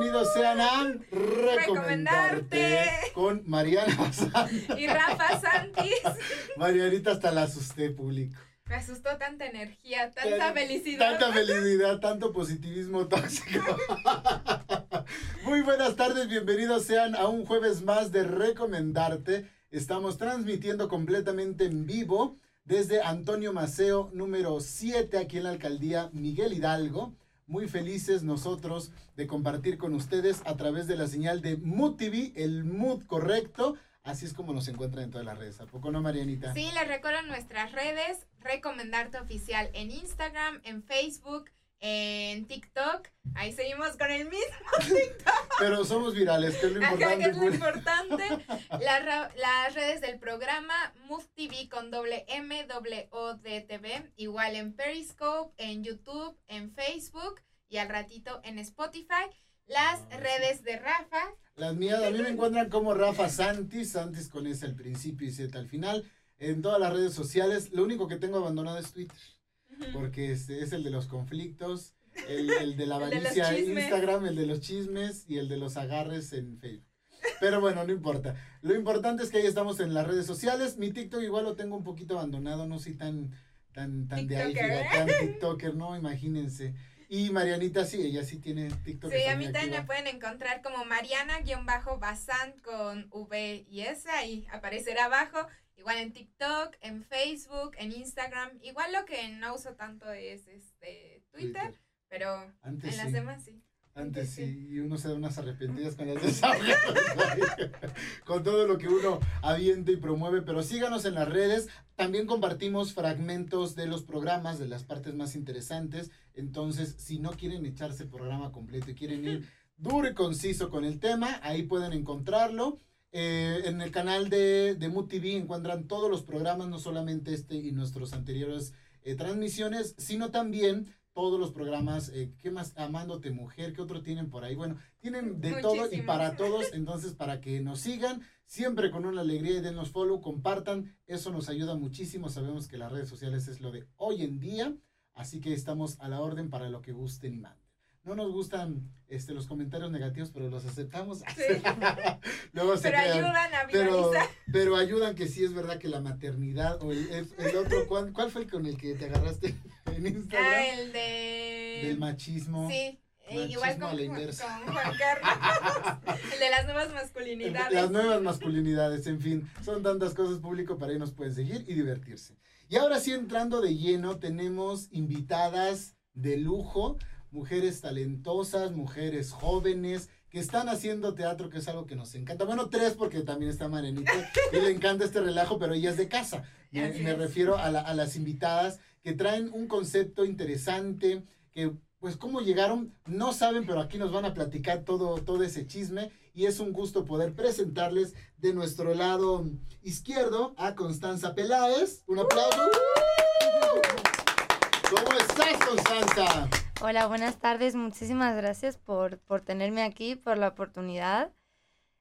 Bienvenidos sean a Recomendarte con Mariana Santos. Y Rafa Santis. Marianita hasta la asusté, público. Me asustó tanta energía, tanta felicidad. Tanta felicidad, tanto positivismo tóxico. Muy buenas tardes, bienvenidos sean a un jueves más de Recomendarte. Estamos transmitiendo completamente en vivo desde Antonio Maceo, número 7, aquí en la alcaldía Miguel Hidalgo. Muy felices nosotros de compartir con ustedes a través de la señal de Mood TV, el mood correcto. Así es como nos encuentran en todas las redes. ¿A poco no, Marianita? Sí, les recuerdo nuestras redes, Recomendarte Oficial en Instagram, en Facebook, en TikTok. Ahí seguimos con el mismo TikTok. Pero somos virales, que es lo importante. Acá, que es lo importante. Las, las redes del programa, Move TV con doble M, doble O D TV. Igual en Periscope, en YouTube, en Facebook y al ratito en Spotify. Las Ah, redes de Rafa. Las mías, a mí me encuentran como Rafa Santis, Santis con S al principio y Z al final, en todas las redes sociales. Lo único que tengo abandonado es Twitter, porque es, es el de los conflictos, el, el de la avaricia en. Instagram, el de los chismes y el de los agarres en Facebook. Pero bueno, no importa. Lo importante es que ahí estamos en las redes sociales. Mi TikTok igual lo tengo un poquito abandonado, no soy tan, tan, tan de ahí, tan TikToker, no, imagínense. Y Marianita sí, ella sí tiene TikTok. Sí, a mí también me pueden encontrar como Mariana-Bazán con V y S, ahí aparecerá abajo. Igual en TikTok, en Facebook, en Instagram. Igual lo que no uso tanto es este Twitter, Twitter. pero Antes en las sí. demás sí. Antes Sí. y uno se da unas arrepentidas con las desahogadas, con todo lo que uno avienta y promueve, pero síganos en las redes, también compartimos fragmentos de los programas, de las partes más interesantes, entonces si no quieren echarse el programa completo y quieren ir duro y conciso con el tema, ahí pueden encontrarlo. Eh, en el canal de, de Mood TV encuentran todos los programas, no solamente este y nuestros anteriores eh, transmisiones, sino también todos los programas, eh, ¿qué más? Amándote Mujer, ¿qué otro tienen por ahí? Bueno, tienen de todo y para todos, entonces para que nos sigan, siempre con una alegría y denos follow, compartan, eso nos ayuda muchísimo, sabemos que las redes sociales es lo de hoy en día, así que estamos a la orden para lo que gusten y manden. No nos gustan este, los comentarios negativos, pero los aceptamos. Sí. Luego se Pero crean. ayudan a Pero, pero ayudan que sí es verdad que la maternidad o el, el- el otro, ¿cuál, cuál fue el con el que te agarraste en Instagram? Ah, el de... Del machismo. Sí, eh, Machismo igual con Juan Carlos. el de las nuevas masculinidades. Las nuevas masculinidades, en fin, son tantas cosas público para ahí nos pueden seguir y divertirse. Y ahora sí, entrando de lleno, tenemos invitadas de lujo, mujeres talentosas, mujeres jóvenes que están haciendo teatro, que es algo que nos encanta. Bueno, tres, porque también está Marenita y le encanta este relajo, pero ella es de casa. Me, me refiero a, la- a las invitadas que traen un concepto interesante, que pues cómo llegaron, no saben, pero aquí nos van a platicar todo, todo ese chisme y es un gusto poder presentarles de nuestro lado izquierdo a Constanza Peláez. Un aplauso. ¿Cómo estás, Constanza? Hola, buenas tardes. Muchísimas gracias por, por tenerme aquí, por la oportunidad.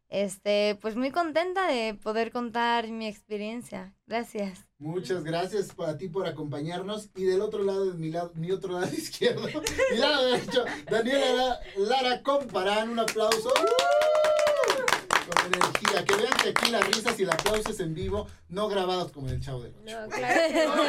Este, pues muy contenta de poder contar mi experiencia. Gracias. Muchas gracias para ti por acompañarnos. Y del otro lado, de mi, lado, mi otro lado izquierdo, mi lado derecho, Daniela Lara, Lara Comparán. Un aplauso. Con energía. Que vean que aquí las risas y el aplauso es en vivo, no grabados como en el Chavo del Ocho. No, claro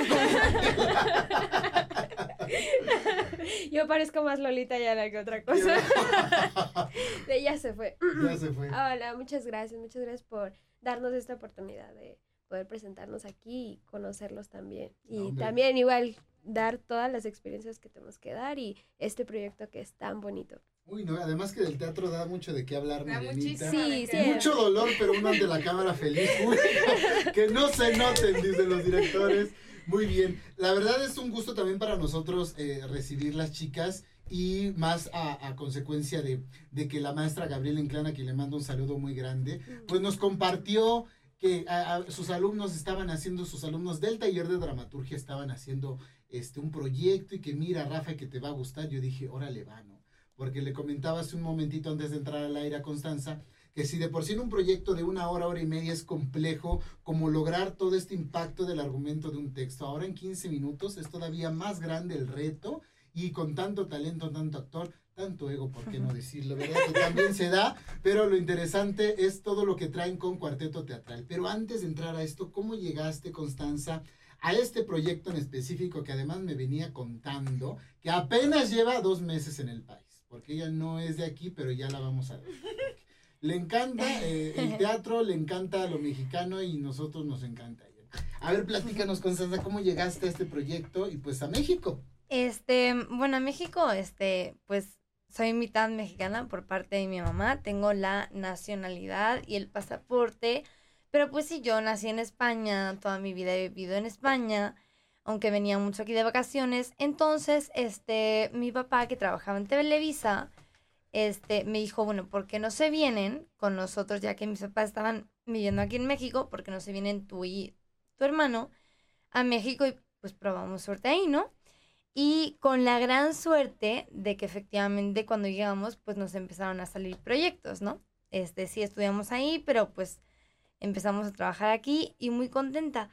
Yo parezco más Lolita Ayala que otra cosa. De ella se fue. Ya se fue. Hola, muchas gracias, muchas gracias por darnos esta oportunidad de poder presentarnos aquí y conocerlos también. Y hombre. también igual dar todas las experiencias que tenemos que dar y este proyecto que es tan bonito. Uy, no, además que del teatro da mucho de qué hablar, Da Marianita. Sí, sí. Mucho dolor, pero uno ante la cámara feliz. Uy, que no se noten, dicen los directores. Muy bien. La verdad es un gusto también para nosotros eh, recibir las chicas y más a, a consecuencia de, de que la maestra Gabriela Inclana, que le mando un saludo muy grande, pues nos compartió que a- a sus alumnos estaban haciendo, sus alumnos del taller de dramaturgia estaban haciendo este un proyecto y que mira, Rafa, que te va a gustar. Yo dije, órale, va, ¿no? Porque le comentaba hace un momentito antes de entrar al aire a Constanza que si de por sí en un proyecto de una hora, hora y media es complejo, como lograr todo este impacto del argumento de un texto, ahora en 15 minutos es todavía más grande el reto y con tanto talento, tanto actor, tanto ego, ¿por qué no decirlo? ¿Verdad? Que también se da, pero lo interesante es todo lo que traen con Cuarteto Teatral. Pero antes de entrar a esto, ¿cómo llegaste, Constanza, a este proyecto en específico que además me venía contando, que apenas lleva dos meses en el país? Porque ella no es de aquí, pero ya la vamos a ver. Le encanta eh, el teatro, le encanta lo mexicano y nosotros nos encanta. A ver, platícanos, Constanza, ¿cómo llegaste a este proyecto y pues a México? Este, bueno, a México, este, pues soy mitad mexicana por parte de mi mamá, tengo la nacionalidad y el pasaporte, pero pues sí, yo nací en España, toda mi vida he vivido en España, aunque venía mucho aquí de vacaciones, entonces, este, mi papá que trabajaba en Televisa, este, me dijo, bueno, ¿por qué no se vienen con nosotros, ya que mis papás estaban viviendo aquí en México, ¿por qué no se vienen tú y tu hermano a México y pues probamos suerte ahí, ¿no? Y con la gran suerte de que efectivamente cuando llegamos, pues nos empezaron a salir proyectos, ¿no? Este, sí estudiamos ahí, pero pues empezamos a trabajar aquí y muy contenta.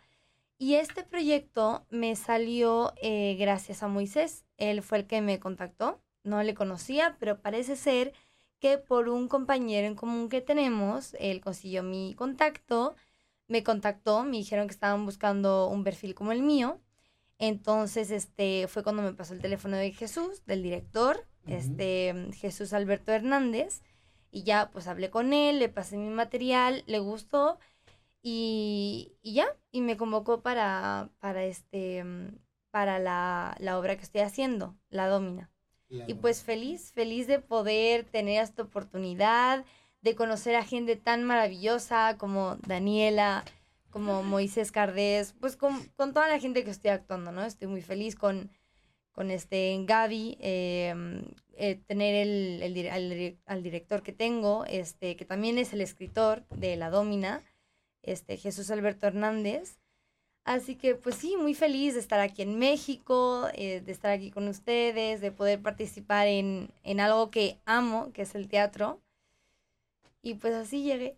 Y este proyecto me salió eh, gracias a Moisés. Él fue el que me contactó. No le conocía, pero parece ser que por un compañero en común que tenemos, él consiguió mi contacto, me contactó, me dijeron que estaban buscando un perfil como el mío entonces, este, fue cuando me pasó el teléfono de Jesús, del director, este, Jesús Alberto Hernández, y ya, pues hablé con él, le pasé mi material, le gustó, y, y ya, y me convocó para, para este, para la, la obra que estoy haciendo, La Domina. Y pues feliz, feliz de poder tener esta oportunidad, de conocer a gente tan maravillosa como Daniela, como Moisés Cardés, pues con, con, toda la gente que estoy actuando, ¿no? Estoy muy feliz con, con este Gaby, eh, eh, tener el, el, al, al, director que tengo, este, que también es el escritor de La Domina, este, Jesús Alberto Hernández. Así que pues sí, muy feliz de estar aquí en México, eh, de estar aquí con ustedes, de poder participar en, en algo que amo, que es el teatro. Y pues así llegué.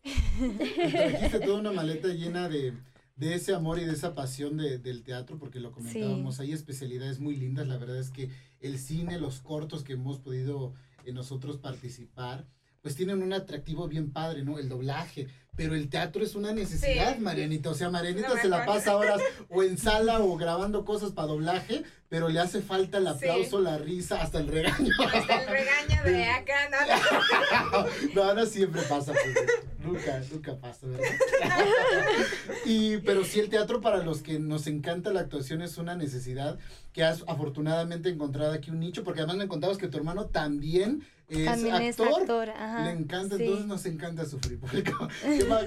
Trajiste toda una maleta llena de, de ese amor y de esa pasión de, del teatro, porque lo comentábamos, sí. hay especialidades muy lindas, la verdad es que el cine, los cortos que hemos podido eh, nosotros participar, pues tienen un atractivo bien padre, ¿no? El doblaje, pero el teatro es una necesidad, sí. Marianita, o sea, Marianita no se la pasa horas o en sala o grabando cosas para doblaje, pero le hace falta el aplauso, sí. la risa, hasta el regaño. Hasta el regaño de acá, no, no, no siempre pasa, pues, nunca, nunca pasa, ¿verdad? y, pero sí el teatro para los que nos encanta la actuación es una necesidad que has afortunadamente encontrado aquí un nicho, porque además me contabas que tu hermano también es también actor, es actor ajá, le encanta, sí. entonces nos encanta sufrir, ¿qué,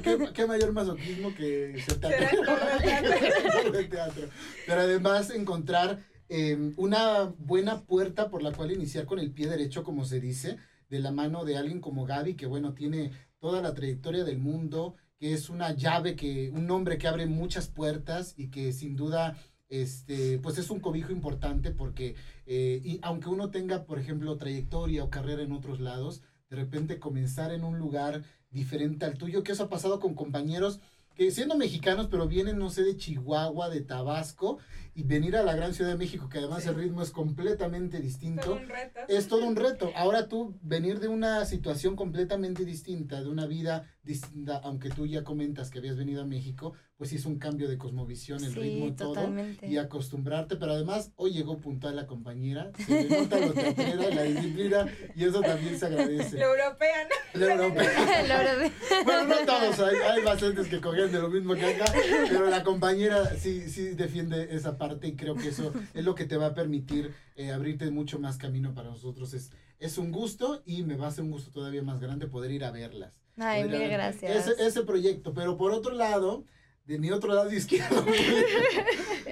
qué, qué mayor masoquismo que ser teatro, de teatro. Pero además encontrar eh, una buena puerta por la cual iniciar con el pie derecho, como se dice, de la mano de alguien como Gaby, que bueno, tiene toda la trayectoria del mundo, que es una llave, que un hombre que abre muchas puertas y que sin duda este, pues es un cobijo importante porque eh, y aunque uno tenga, por ejemplo, trayectoria o carrera en otros lados, de repente comenzar en un lugar diferente al tuyo, que eso ha pasado con compañeros que siendo mexicanos, pero vienen, no sé, de Chihuahua, de Tabasco, y venir a la gran Ciudad de México, que además sí. el ritmo es completamente distinto, todo un reto. es todo un reto. Ahora tú venir de una situación completamente distinta, de una vida distinta, aunque tú ya comentas que habías venido a México, pues sí es un cambio de cosmovisión, el sí, ritmo, totalmente. todo, y acostumbrarte, pero además hoy llegó puntual la compañera, se le nota lo teatrera, la disciplina, y eso también se agradece. Lo europea, ¿no? Lo europea. bueno, no todos, hay, hay bastantes que cogían de lo mismo que acá, pero la compañera sí, sí defiende esa parte y creo que eso es lo que te va a permitir eh, abrirte mucho más camino para nosotros. Es, es un gusto y me va a ser un gusto todavía más grande poder ir a verlas. Ay, mil gracias. Ese, ese proyecto, pero por otro lado, de mi otro lado izquierdo,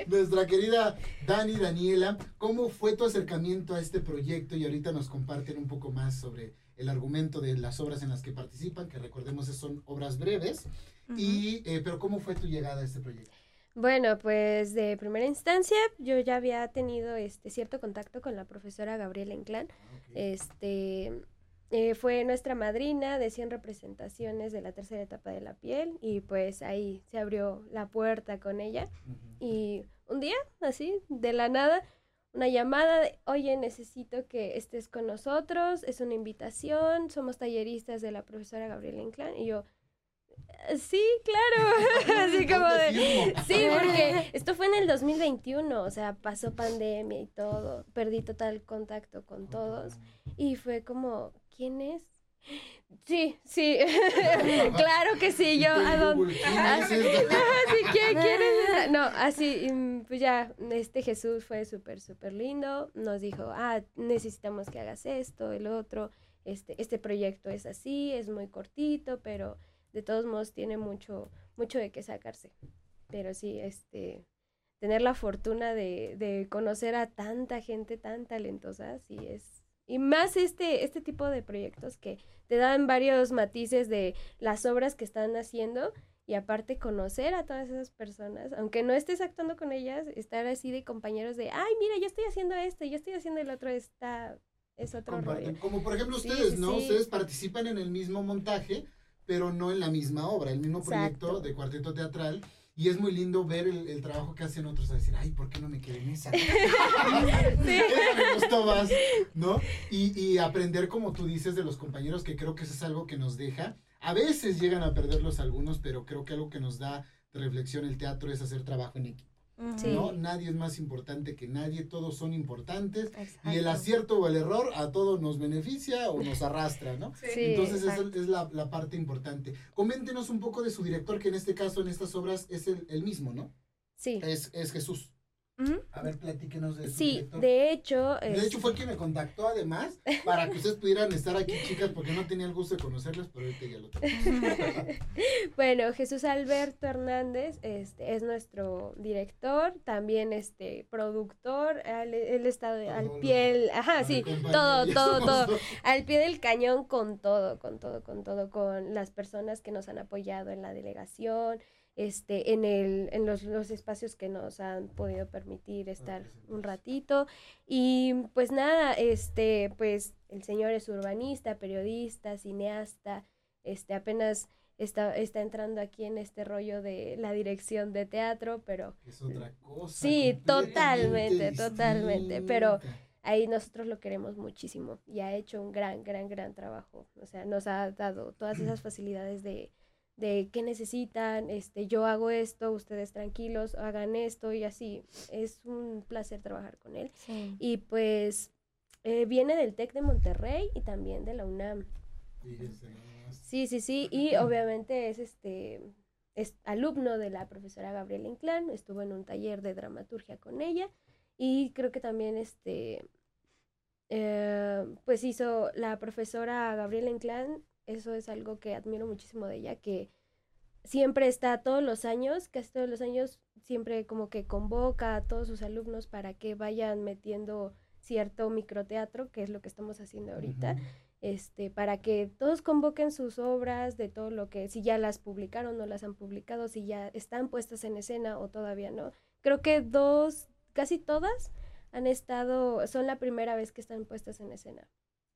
nuestra querida Dani Daniela, ¿cómo fue tu acercamiento a este proyecto? Y ahorita nos comparten un poco más sobre el argumento de las obras en las que participan, que recordemos son obras breves, uh -huh. y, eh, pero ¿cómo fue tu llegada a este proyecto? Bueno, pues de primera instancia yo ya había tenido este cierto contacto con la profesora Gabriela Inclán. Okay. Este eh, fue nuestra madrina de 100 representaciones de la tercera etapa de la piel y pues ahí se abrió la puerta con ella. Uh -huh. Y un día, así, de la nada, una llamada de, oye, necesito que estés con nosotros, es una invitación, somos talleristas de la profesora Gabriela Inclán. Y yo, "Eh, sí, claro. Así como de, sí, porque esto fue en el 2021, o sea, pasó pandemia y todo, perdí total contacto con todos. Y fue como, ¿quién es? Sí, sí, claro que sí, yo, ¿a dónde? ¿Quién? Así que, ¿quién es esa? No, así, mm, pues ya, este Jesús fue súper, súper lindo. Nos dijo, ah, necesitamos que hagas esto, el otro. Este, este proyecto es así, es muy cortito, pero de todos modos tiene mucho, mucho de qué sacarse. Pero sí, este, tener la fortuna de, de conocer a tanta gente tan talentosa, sí es. Y más este, este tipo de proyectos que te dan varios matices de las obras que están haciendo y aparte conocer a todas esas personas, aunque no estés actuando con ellas, estar así de compañeros de, ay, mira, yo estoy haciendo esto, yo estoy haciendo el otro, está, es otro Comparten. rollo. Como por ejemplo ustedes, sí, ¿no? sí. Ustedes participan en el mismo montaje, pero no en la misma obra, el mismo proyecto Exacto. de cuarteto teatral. Y es muy lindo ver el, el trabajo que hacen otros a decir, ay, ¿por qué no me quedé en esa? Esa me gustó más, ¿no? Y, y aprender, como tú dices, de los compañeros, que creo que eso es algo que nos deja. A veces llegan a perderlos algunos, pero creo que algo que nos da reflexión el teatro es hacer trabajo en equipo, Sí. ¿no? Nadie es más importante que nadie, todos son importantes. Exacto. Y el acierto o el error a todos nos beneficia o nos arrastra, ¿no? Sí. Sí, Entonces esa es la, la parte importante. Coméntenos un poco de su director, que en este caso, en estas obras, es el, el mismo, ¿no? Sí. Es, es Jesús. A ver, platíquenos de su Sí, director. de hecho, De es- hecho, fue quien me contactó además para que ustedes pudieran estar aquí, chicas, porque no tenía el gusto de conocerlas, pero ahorita ya lo tengo. Bueno, Jesús Alberto Hernández este, es nuestro director, también este productor, él, él está al pie, del- ajá, sí, todo, todo, todo, dos. al pie del cañón con todo, con todo, con todo, con las personas que nos han apoyado en la delegación, este, en el, en los, los espacios que nos han podido permitir estar un ratito. Y pues nada, este, pues el señor es urbanista, periodista, cineasta, este, apenas está, está entrando aquí en este rollo de la dirección de teatro, pero Es otra cosa. Sí, totalmente, totalmente, pero- ahí nosotros lo queremos muchísimo y ha hecho un gran, gran, gran trabajo. O sea, nos ha dado todas esas facilidades de, de qué necesitan, este, yo hago esto, ustedes tranquilos, hagan esto y así. Es un placer trabajar con él. Sí. Y pues eh, viene del TEC de Monterrey y también de la UNAM. Sí, sí, sí. Y obviamente es este es alumno de la profesora Gabriela Inclán, estuvo en un taller de dramaturgia con ella y creo que también este eh, pues hizo la profesora Gabriela Inclán, eso es algo que admiro muchísimo de ella, que siempre está todos los años, casi todos los años, siempre como que convoca a todos sus alumnos para que vayan metiendo cierto microteatro, que es lo que estamos haciendo ahorita este, para que todos convoquen sus obras de todo lo que, si ya las publicaron, no las han publicado, si ya están puestas en escena o todavía no. Creo que dos, casi todas han estado, son la primera vez que están puestas en escena.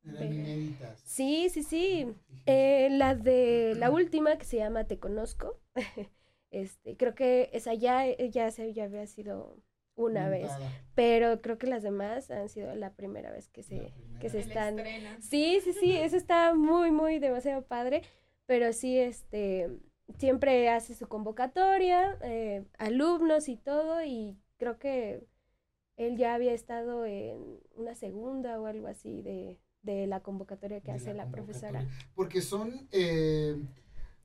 Eran inéditas. Sí, sí, sí. Eh, la de la última que se llama Te Conozco, este, creo que esa ya, ya, se, ya había sido una vez, pero creo que las demás han sido la primera vez que se, que se están. Sí, sí, sí, eso está muy, muy demasiado padre, pero sí, este, siempre hace su convocatoria, eh, alumnos y todo, y creo que él ya había estado en una segunda o algo así de, de la convocatoria que de hace la, profesora. convocatoria. Porque son, eh,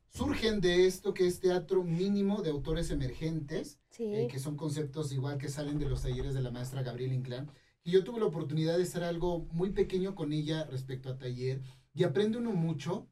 surgen de esto que es teatro mínimo de autores emergentes, Sí, eh, que son conceptos igual que salen de los talleres de la maestra Gabriela Inclán. Y yo tuve la oportunidad de hacer algo muy pequeño con ella respecto a taller y aprende uno mucho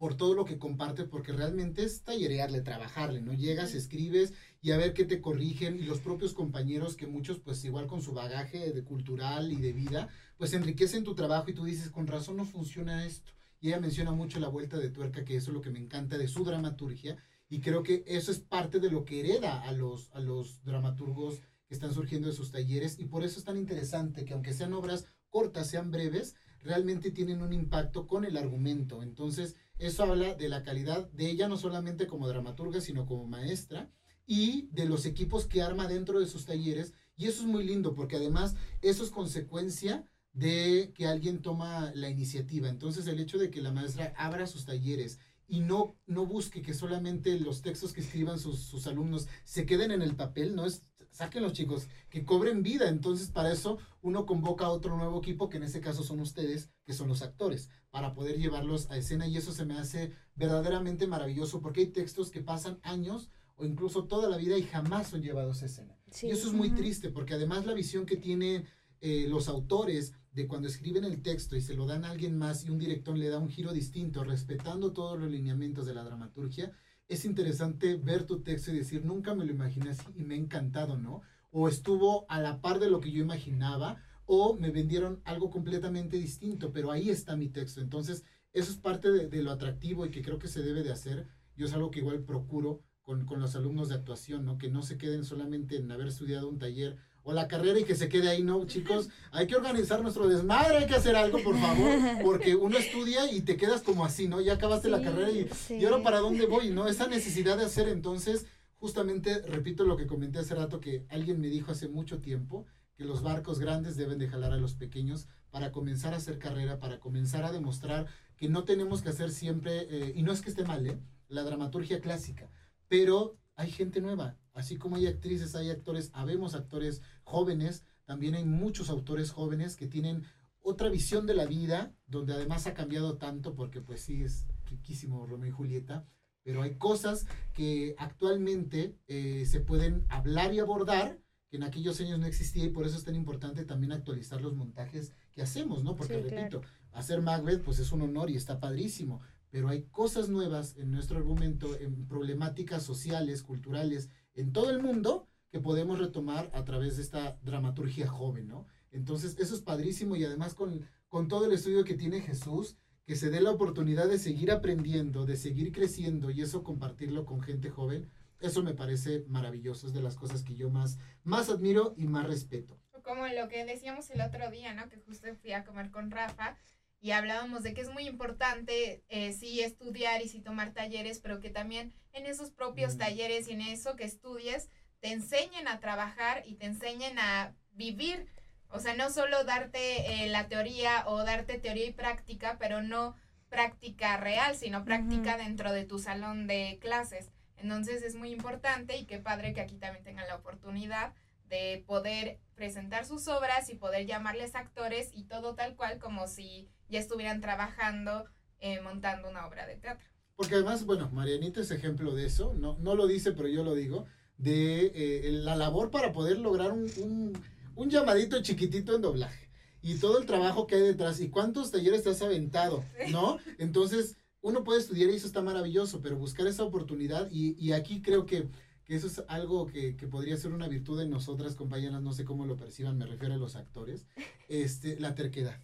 por todo lo que comparte, porque realmente es tallerearle, trabajarle, ¿no? Llegas, escribes y a ver qué te corrigen y los propios compañeros que muchos pues igual con su bagaje de cultural y de vida, pues enriquecen tu trabajo y tú dices, con razón no funciona esto. Y ella menciona mucho la vuelta de tuerca, que eso es lo que me encanta de su dramaturgia y creo que eso es parte de lo que hereda a los, a los dramaturgos que están surgiendo de sus talleres y por eso es tan interesante que aunque sean obras cortas, sean breves, realmente tienen un impacto con el argumento. Entonces, eso habla de la calidad de ella no solamente como dramaturga, sino como maestra y de los equipos que arma dentro de sus talleres Y eso es muy lindo porque además eso es consecuencia de que alguien toma la iniciativa. Entonces el hecho de que la maestra abra sus talleres y no, no busque que solamente los textos que escriban sus, sus alumnos se queden en el papel, no es saquen los chicos, que cobren vida. Entonces, para eso uno convoca a otro nuevo equipo, que en este caso son ustedes, que son los actores, para poder llevarlos a escena. Y eso se me hace verdaderamente maravilloso, porque hay textos que pasan años o incluso toda la vida y jamás son llevados a escena. Y eso es muy triste, porque además la visión que tienen eh, los autores de cuando escriben el texto y se lo dan a alguien más y un director le da un giro distinto, respetando todos los lineamientos de la dramaturgia, es interesante ver tu texto y decir, nunca me lo imaginé así y me ha encantado, ¿no? O estuvo a la par de lo que yo imaginaba, o me vendieron algo completamente distinto, pero ahí está mi texto. Entonces, eso es parte de, lo atractivo y que creo que se debe de hacer. Yo es algo que igual procuro con, con los alumnos de actuación, ¿no? Que no se queden solamente en haber estudiado un taller o la carrera y que se quede ahí, no, chicos, hay que organizar nuestro desmadre, hay que hacer algo, por favor, porque uno estudia y te quedas como así, ¿no? Ya acabaste la carrera y, y ahora para dónde voy, ¿no? Esa necesidad de hacer entonces, justamente, repito lo que comenté hace rato, que alguien me dijo hace mucho tiempo, que los barcos grandes deben de jalar a los pequeños para comenzar a hacer carrera, para comenzar a demostrar que no tenemos que hacer siempre, eh, y no es que esté mal, ¿eh? La dramaturgia clásica, pero hay gente nueva, así como hay actrices, hay actores, habemos actores jóvenes, también hay muchos autores jóvenes que tienen otra visión de la vida, donde además ha cambiado tanto, porque pues sí, es riquísimo Romeo y Julieta, pero hay cosas que actualmente eh, se pueden hablar y abordar, que en aquellos años no existía y por eso es tan importante también actualizar los montajes que hacemos, ¿no? Porque repito, hacer Macbeth pues es un honor y está padrísimo, pero hay cosas nuevas en nuestro argumento, en problemáticas sociales, culturales, en todo el mundo que podemos retomar a través de esta dramaturgia joven, ¿no? Entonces, eso es padrísimo y además con, con todo el estudio que tiene Jesús, que se dé la oportunidad de seguir aprendiendo, de seguir creciendo y eso compartirlo con gente joven, eso me parece maravilloso, es de las cosas que yo más, más admiro y más respeto. Como lo que decíamos el otro día, ¿no? Que justo fui a comer con Rafa y hablábamos de que es muy importante eh, sí estudiar y sí tomar talleres, pero que también en esos propios talleres y en eso que estudies te enseñen a trabajar y te enseñen a vivir. O sea, no solo darte eh, la teoría o darte teoría y práctica, pero no práctica real, sino práctica dentro de tu salón de clases. Entonces es muy importante y qué padre que aquí también tengan la oportunidad de poder presentar sus obras y poder llamarles actores y todo tal cual como si ya estuvieran trabajando eh, montando una obra de teatro. Porque además, bueno, Marianita es ejemplo de eso, no, no lo dice, pero yo lo digo, de eh, la labor para poder lograr un, un, llamadito chiquitito en doblaje. Y todo el trabajo que hay detrás y cuántos talleres te has aventado, ¿no? Entonces, uno puede estudiar y eso está maravilloso, pero buscar esa oportunidad y, y aquí creo que, que, eso es algo que, que, podría ser una virtud en nosotras, compañeras, no sé cómo lo perciban, me refiero a los actores, este, la terquedad.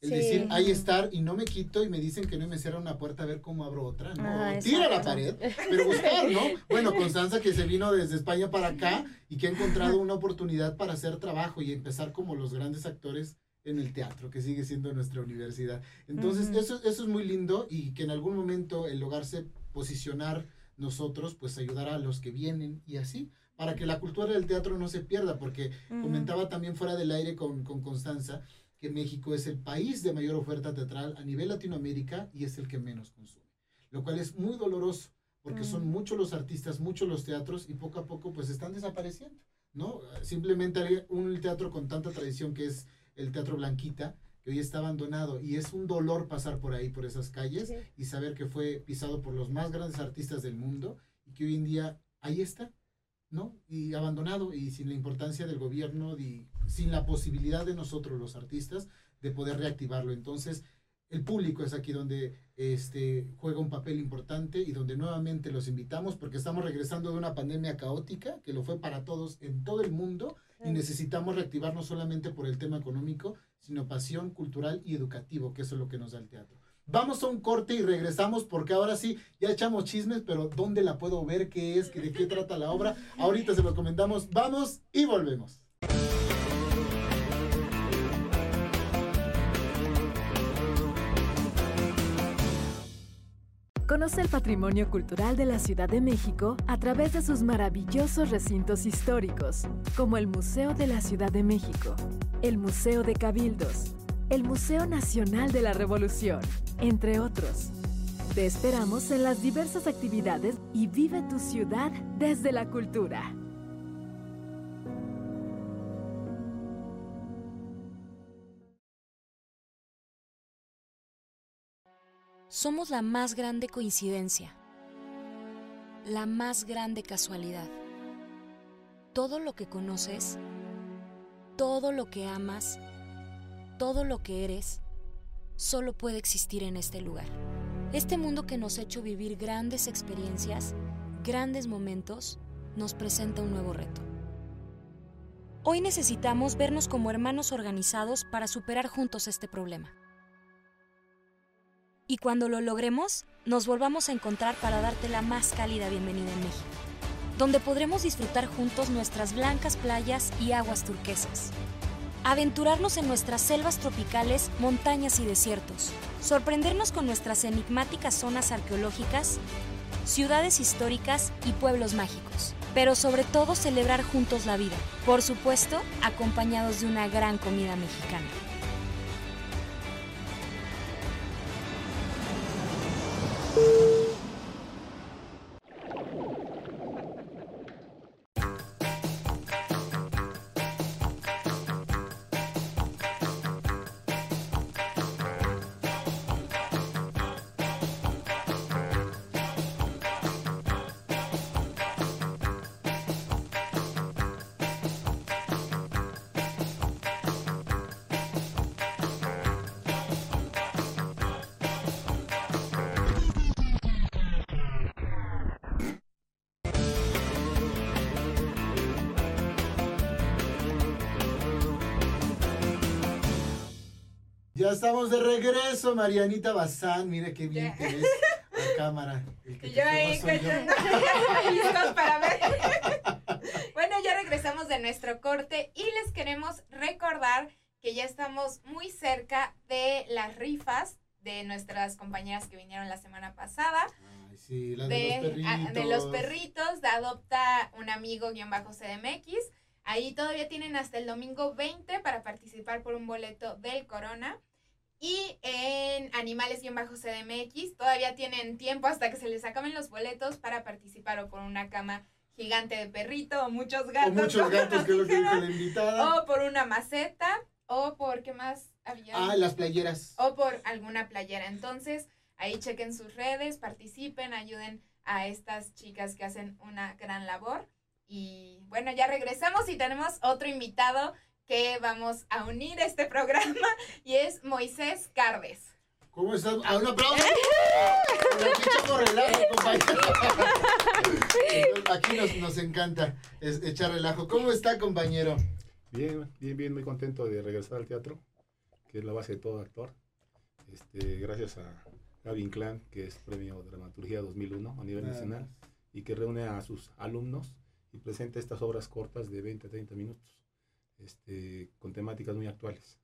Es decir, ahí estar y no me quito y me dicen que no me cierra una puerta a ver cómo abro otra. No, ah, tira la pared, pero buscar, ¿no? Bueno, Constanza que se vino desde España para acá y que ha encontrado una oportunidad para hacer trabajo y empezar como los grandes actores en el teatro, que sigue siendo nuestra universidad. Entonces, eso, eso es muy lindo y que en algún momento el lograrse posicionar nosotros, pues ayudará a los que vienen y así, para que la cultura del teatro no se pierda, porque comentaba también fuera del aire con, con Constanza, que México es el país de mayor oferta teatral a nivel Latinoamérica y es el que menos consume. Lo cual es muy doloroso porque son mm. muchos los artistas, muchos los teatros y poco a poco pues están desapareciendo, ¿no? Simplemente hay un teatro con tanta tradición que es el Teatro Blanquita, que hoy está abandonado y es un dolor pasar por ahí, por esas calles y saber que fue pisado por los más grandes artistas del mundo y que hoy en día ahí está, ¿no? Y abandonado y sin la importancia del gobierno y sin la posibilidad de nosotros los artistas de poder reactivarlo. Entonces, el público es aquí donde este, juega un papel importante y donde nuevamente los invitamos porque estamos regresando de una pandemia caótica que lo fue para todos en todo el mundo y necesitamos reactivar no solamente por el tema económico, sino pasión cultural y educativo, que eso es lo que nos da el teatro. Vamos a un corte y regresamos porque ahora sí, ya echamos chismes, pero ¿dónde la puedo ver? ¿Qué es? ¿De qué trata la obra? Ahorita se lo comentamos. Vamos y volvemos. Conoce el patrimonio cultural de la Ciudad de México a través de sus maravillosos recintos históricos, como el Museo de la Ciudad de México, el Museo de Cabildos, el Museo Nacional de la Revolución, entre otros. Te esperamos en las diversas actividades y vive tu ciudad desde la cultura. Somos la más grande coincidencia, la más grande casualidad. Todo lo que conoces, todo lo que amas, todo lo que eres, solo puede existir en este lugar. Este mundo que nos ha hecho vivir grandes experiencias, grandes momentos, nos presenta un nuevo reto. Hoy necesitamos vernos como hermanos organizados para superar juntos este problema. Y cuando lo logremos, nos volvamos a encontrar para darte la más cálida bienvenida en México, donde podremos disfrutar juntos nuestras blancas playas y aguas turquesas. Aventurarnos en nuestras selvas tropicales, montañas y desiertos. Sorprendernos con nuestras enigmáticas zonas arqueológicas, ciudades históricas y pueblos mágicos. Pero sobre todo celebrar juntos la vida, por supuesto, acompañados de una gran comida mexicana. Ya estamos de regreso, Marianita Bazán. Mire qué bien te ves la cámara. El que Y te yo ahí listos para ver. bueno, ya regresamos de nuestro corte y les queremos recordar que ya estamos muy cerca de las rifas de nuestras compañeras que vinieron la semana pasada. Ay, sí, la de, de, los perritos. a- de los perritos de Adopta un amigo guion bajo CDMX. Ahí todavía tienen hasta el domingo 20 para participar por un boleto del Corona. Y en Animales guion bajo CDMX todavía tienen tiempo hasta que se les acaben los boletos para participar o por una cama gigante de perrito o muchos O gatos. muchos como gatos, que es lo que dijo dijeron, la invitada. O por una maceta o por qué más había Ah, las playeras. o por alguna playera. Entonces, ahí chequen sus redes, participen, ayuden a estas chicas que hacen una gran labor. Y bueno, ya regresamos y tenemos otro invitado que vamos a unir a este programa y es Moisés Cardes. ¿Cómo estás? Ah, un aplauso. Aquí echamos relajo, compañero. Aquí nos, nos encanta es- echar relajo. ¿Cómo está, compañero? Bien, bien, bien, muy contento de regresar al teatro, que es la base de todo actor. Este, gracias a Gaby Inclán, que es premio Dramaturgia 2001 a nivel Ah, nacional, y que reúne a sus alumnos y presenta estas obras cortas de 20 a 30 minutos, este, con temáticas muy actuales.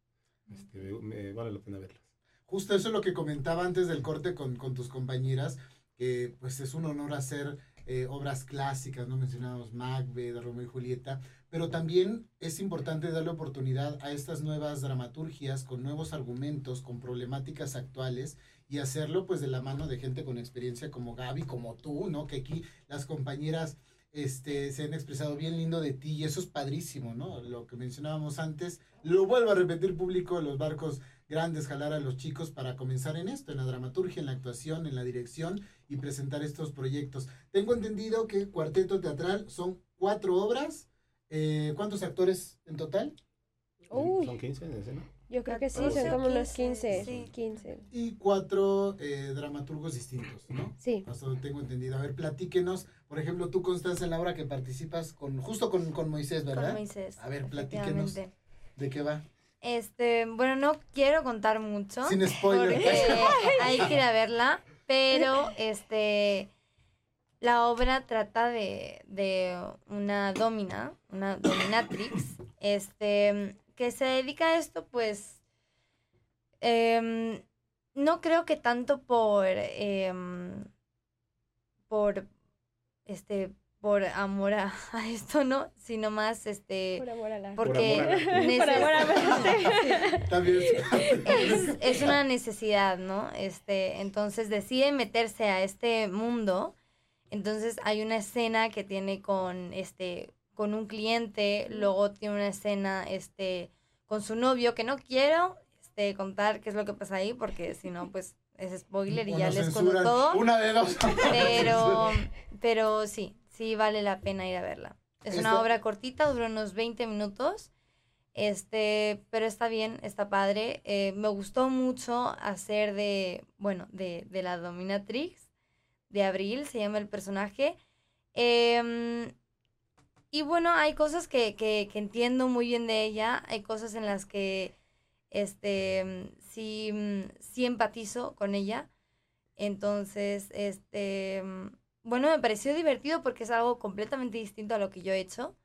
Este, me- me vale la pena verlas. Justo eso es lo que comentaba antes del corte con, con tus compañeras, que pues es un honor hacer eh, obras clásicas, ¿no? Mencionábamos Macbeth, Romeo y Julieta, pero también es importante darle oportunidad a estas nuevas dramaturgias con nuevos argumentos, con problemáticas actuales y hacerlo pues de la mano de gente con experiencia como Gaby, como tú, ¿no? Que aquí las compañeras este, se han expresado bien lindo de ti y eso es padrísimo, ¿no? Lo que mencionábamos antes, lo vuelvo a repetir público, los barcos grandes, jalar a los chicos para comenzar en esto, en la dramaturgia, en la actuación, en la dirección y presentar estos proyectos. Tengo entendido que Cuarteto Teatral son cuatro obras. eh, ¿Cuántos actores en total? Uy. ¿Son 15 en escena? Yo creo que sí, son como unos 15, 15. sí. 15. Y cuatro eh, dramaturgos distintos, ¿no? Sí. Hasta donde tengo entendido. A ver, platíquenos. Por ejemplo, tú, Constanza, en la obra que participas con, justo con, con Moisés, ¿verdad? Con Moisés. A ver, platíquenos. ¿De qué va? Este, bueno, no quiero contar mucho. Sin spoiler. Porque hay que ir a verla. Pero, este, la obra trata de, de una domina, una dominatrix, este, que se dedica a esto, pues, em, no creo que tanto por em, por, este, por amor a, a esto, ¿no? Sino más, este, Por amor al arte. porque. Por amor es, es una necesidad, ¿no? Este, entonces decide meterse a este mundo. Entonces hay una escena que tiene con este con un cliente, luego tiene una escena este con su novio que no quiero este contar qué es lo que pasa ahí porque si no pues es spoiler y O ya les censuran. todo. Una de dos. Pero pero sí, sí vale la pena ir a verla. Es una Esta- obra cortita, dura unos 20 minutos. Este, pero está bien, está padre. Eh, me gustó mucho hacer de, bueno, de, de la dominatrix, de Abril, se llama el personaje. Em, y bueno, hay cosas que, que, que entiendo muy bien de ella, hay cosas en las que este, sí, mm, sí empatizo con ella. Entonces, este, mm, bueno, me pareció divertido porque es algo completamente distinto a lo que yo he hecho.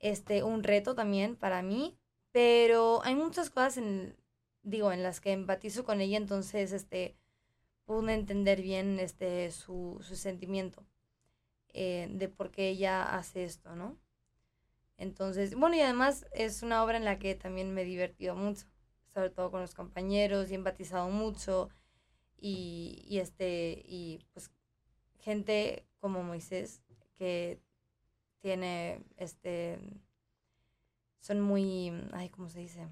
Este, un reto también para mí, pero hay muchas cosas en, digo, en las que empatizo con ella, entonces, este, pude entender bien, este, su, su sentimiento eh, de por qué ella hace esto, ¿no? Entonces, bueno, y además es una obra en la que también me he divertido mucho, sobre todo con los compañeros y he empatizado mucho y, y este, y pues gente como Moisés que tiene, este, son muy, ay, ¿cómo se dice?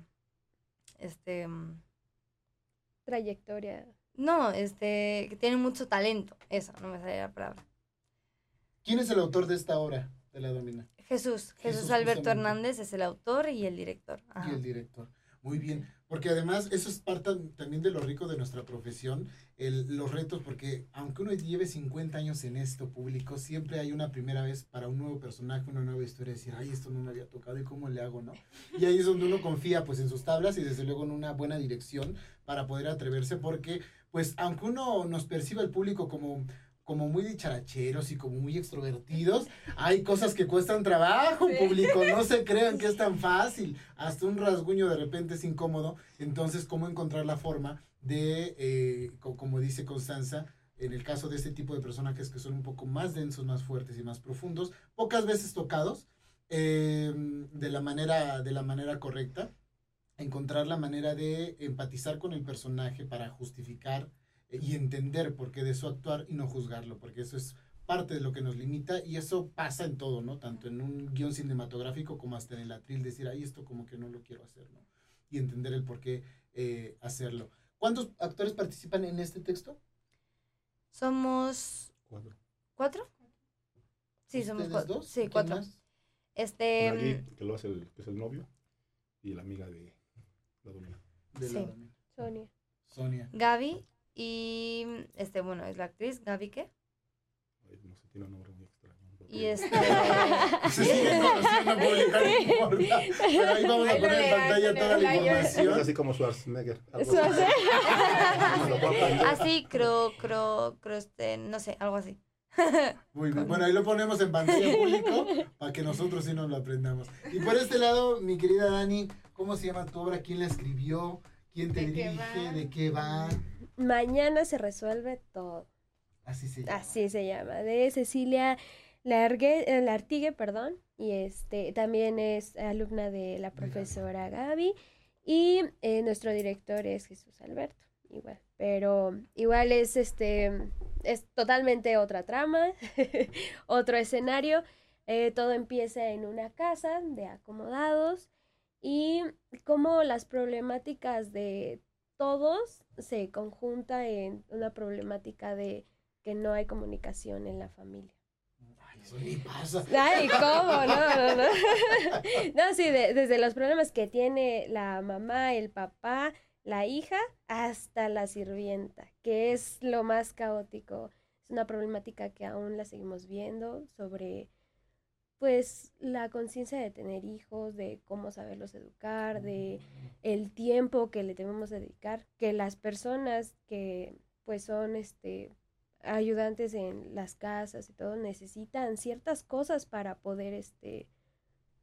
Este, mm, Trayectoria. no, este, que tienen mucho talento, eso, no me sale la palabra. ¿Quién es el autor de esta obra de la domina? Jesús, Jesús, Jesús, Alberto justamente. Hernández es el autor y el director. Ajá. Y el director. Muy bien, porque además eso es parte también de lo rico de nuestra profesión, el, los retos, porque aunque uno lleve 50 años en esto público, siempre hay una primera vez para un nuevo personaje, una nueva historia, decir, ay, esto no me había tocado y cómo le hago, ¿no? Y ahí es donde uno confía pues en sus tablas y desde luego en una buena dirección para poder atreverse, porque pues aunque uno nos perciba el público como como muy dicharacheros y como muy extrovertidos, hay cosas que cuestan trabajo, público, no se crean que es tan fácil, hasta un rasguño de repente es incómodo, entonces cómo encontrar la forma de, eh, co- como dice Constanza, en el caso de este tipo de personajes que son un poco más densos, más fuertes y más profundos, pocas veces tocados, eh, de, la manera, de la manera correcta, encontrar la manera de empatizar con el personaje para justificar y entender por qué de su actuar y no juzgarlo, porque eso es parte de lo que nos limita y eso pasa en todo, ¿no? Tanto en un guion cinematográfico como hasta en el atril, decir, ay, esto como que no lo quiero hacer, ¿no? Y entender el por qué eh, hacerlo. ¿Cuántos actores participan en este texto? Somos Cuatro. cuatro. Sí, somos ¿Ustedes cuatro. dos? Sí, ¿Quién cuatro. más? Este, mm, que lo hace el, que es el novio, y la amiga de la domina. De la Sí. Domina. Sonia. Sonia. Gaby y este, bueno, es la actriz, Gaby qué? Ay, no sé, tiene un nombre muy extraño. Y este Se siguen conociendo importa. Pero ahí vamos a poner en pantalla toda la. Es información. así como Schwarzenegger. así. cro, cro, cro, este, no sé, algo así. Muy bien. Bueno, ahí lo ponemos en pantalla público para que nosotros sí nos lo aprendamos. Y por este lado, mi querida Dani, ¿cómo se llama tu obra? ¿Quién la escribió? ¿Quién te ¿De qué dirige? ¿De qué va? Mañana se resuelve todo. Así se llama. Así se llama. De Cecilia Largue, eh, Lartigue, perdón. Y este también es alumna de la profesora Gaby. Y eh, nuestro director es Jesús Alberto. Igual. Pero igual es este. Es totalmente otra trama. otro escenario. Eh, todo empieza en una casa de acomodados. Y cómo las problemáticas de todos se conjunta en una problemática de que no hay comunicación en la familia. Ay, eso ni pasa. Ay, ¿cómo? No, no, no. No, sí, de- desde los problemas que tiene la mamá, el papá, la hija, hasta la sirvienta, que es lo más caótico. Es una problemática que aún la seguimos viendo sobre, pues, la conciencia de tener hijos, de cómo saberlos educar, de el tiempo que le debemos dedicar, que las personas que, pues, son, este, ayudantes en las casas y todo necesitan ciertas cosas para poder este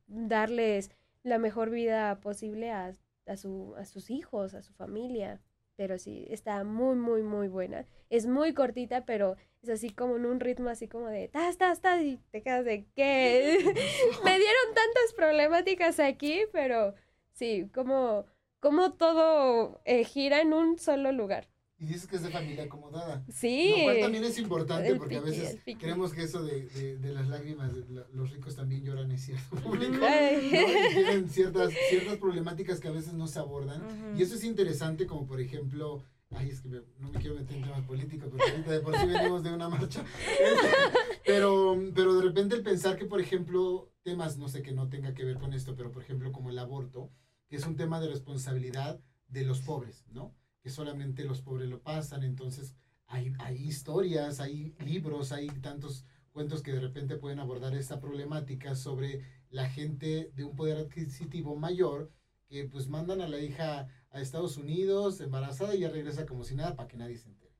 darles la mejor vida posible a, a, su, a sus hijos, a su familia. Pero sí, está muy, muy, muy buena. Es muy cortita, pero es así como en un ritmo así como de tas, tas, tas, y te quedas de ¿qué? Me dieron tantas problemáticas aquí, pero sí, como, como todo eh, gira en un solo lugar. Y dices que es de familia acomodada. Sí. Lo cual también es importante porque a veces creemos que eso de, de, de las lágrimas, de los ricos también lloran es cierto público. ¿no? Tienen ciertas, ciertas problemáticas que a veces no se abordan. Y eso es interesante como por ejemplo, ay, es que me- no me quiero meter en temas políticos porque ahorita de por sí venimos de una marcha. Pero, pero de repente el pensar que por ejemplo temas, no sé, que no tenga que ver con esto, pero por ejemplo como el aborto, que es un tema de responsabilidad de los pobres, ¿no? Que solamente los pobres lo pasan, entonces hay, hay historias, hay libros, hay tantos cuentos que de repente pueden abordar esta problemática sobre la gente de un poder adquisitivo mayor que pues mandan a la hija a Estados Unidos embarazada y ya regresa como si nada para que nadie se entere.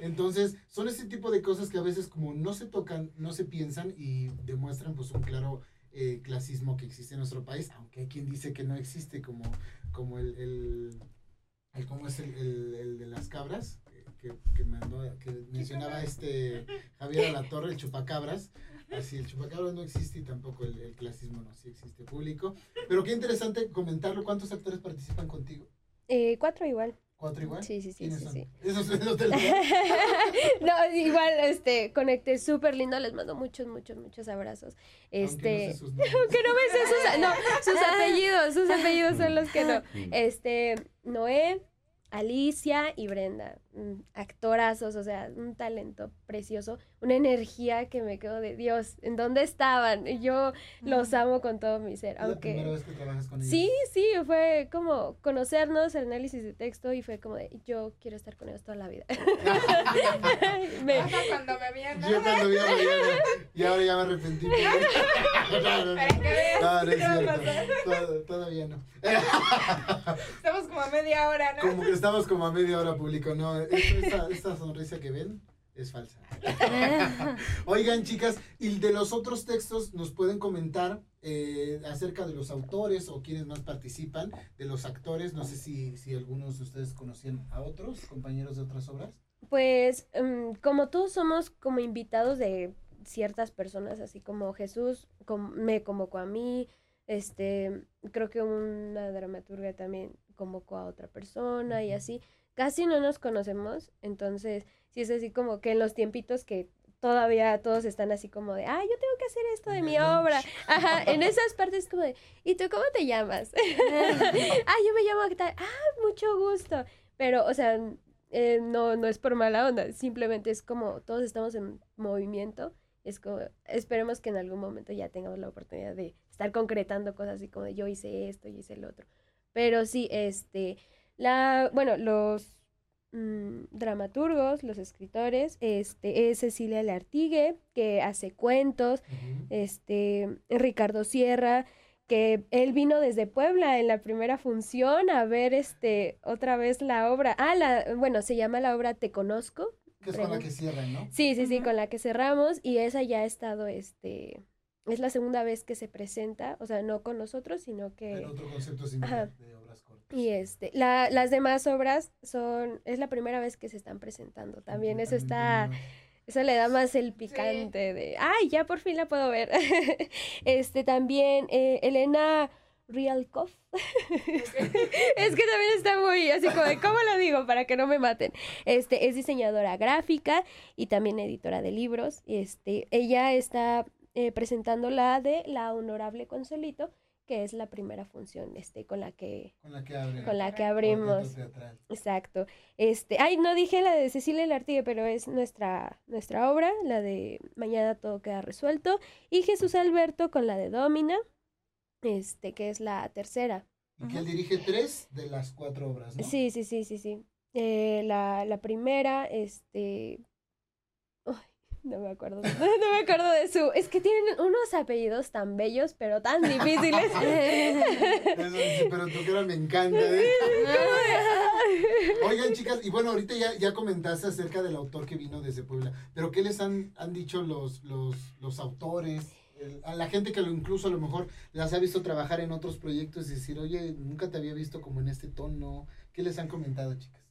Entonces son ese tipo de cosas que a veces como no se tocan, no se piensan y demuestran pues un claro eh, clasismo que existe en nuestro país, aunque hay quien dice que no existe como, como el, el- ¿cómo es el, el- el de las cabras? Que, que, mandó- que mencionaba este Javier Alatorre, el chupacabras. Así, el chupacabras no existe y tampoco el, el clasismo no, sí existe público. Pero qué interesante comentarlo. ¿Cuántos actores participan contigo? Eh, cuatro igual. ¿Cuatro igual? Sí, sí, sí, ¿Quiénes sí, sí. Esos esos no, igual, este, conecté súper lindo, les mando muchos, muchos, muchos abrazos. aunque Este, no sé sus nombres. que no me sé sus, no, sus apellidos, sus apellidos son los que no. Este, Noé, Alicia y Brenda, actorazos, o sea, un talento precioso, una energía que me quedo de Dios, ¿en dónde estaban? Y Yo los amo con todo mi ser, Es la primera aunque... vez que trabajas con ellos. Sí, sí, fue como conocernos, el análisis de texto y fue como de, yo quiero estar con ellos toda la vida. Me- cuando me vieron. Yo cuando vi a Mariana, y ahora ya me arrepentí. No, no, no. Para que veas. No, no es ¿Qué va a cierto. Todo- Todavía no. Estamos como a media hora, ¿no? Como que estamos como a media hora público. No, esta, esta sonrisa que ven es falsa. Oigan, chicas, y de los otros textos nos pueden comentar eh, acerca de los autores o quienes más participan, de los actores. No sé si, si algunos de ustedes conocían a otros compañeros de otras obras. Pues mm, como todos somos como invitados de ciertas personas, así como Jesús com- me convocó a mí, este, creo que una dramaturga también convocó a otra persona y así, casi no nos conocemos, entonces sí es así como que en los tiempitos que todavía todos están así como de, ah, yo tengo que hacer esto de mi obra, ajá, en esas partes como de, ¿y tú cómo te llamas? ah, yo me llamo tal, ah, mucho gusto, pero, o sea, eh, no, no es por mala onda, simplemente es como todos estamos en movimiento, es como, esperemos que en algún momento ya tengamos la oportunidad de estar concretando cosas así como de yo hice esto, yo hice el otro. Pero sí, este, la, bueno, los mm, dramaturgos, los escritores, este, es Cecilia Lartigue, que hace cuentos, este, Ricardo Sierra, que él vino desde Puebla en la primera función a ver este otra vez la obra. Ah, la, bueno, se llama la obra Te conozco. Que es con la que cierran, ¿no? Sí, sí, sí, con la que cerramos y esa ya ha estado este es la segunda vez que se presenta, o sea, no con nosotros, sino que Pero otro concepto similar Ajá. de obras cortas. Y este la, las demás obras son es la primera vez que se están presentando. También eso está eso le da más el picante de, ay, ya por fin la puedo ver. este también eh, Elena Rialkov. es que también está muy así como de, ¿cómo lo digo? Para que no me maten. Este, es diseñadora gráfica y también editora de libros. Este, ella está eh, presentando la de La Honorable Consolito, que es la primera función este, con la que, Con la que abre. con la que Cuarteto abrimos. Exacto. Este, ay, no dije la de Cecilia Lartigue, pero es nuestra, nuestra obra, la de Mañana todo queda resuelto. Y Jesús Alberto con la de Domina, este, que es la tercera. Y que él dirige tres de las cuatro obras, ¿no? Sí, sí, sí, sí, sí. Eh, la, la primera, este. No me acuerdo. No me acuerdo de su. Es que tienen unos apellidos tan bellos, pero tan difíciles. Eso sí, pero tu cara me encanta. ¿eh? Oigan, chicas, y bueno, ahorita ya, ya comentaste acerca del autor que vino desde Puebla, pero ¿qué les han, han dicho los, los, los autores? A la gente que lo, incluso a lo mejor las ha visto trabajar en otros proyectos y decir, oye, nunca te había visto como en este tono. ¿Qué les han comentado, chicas?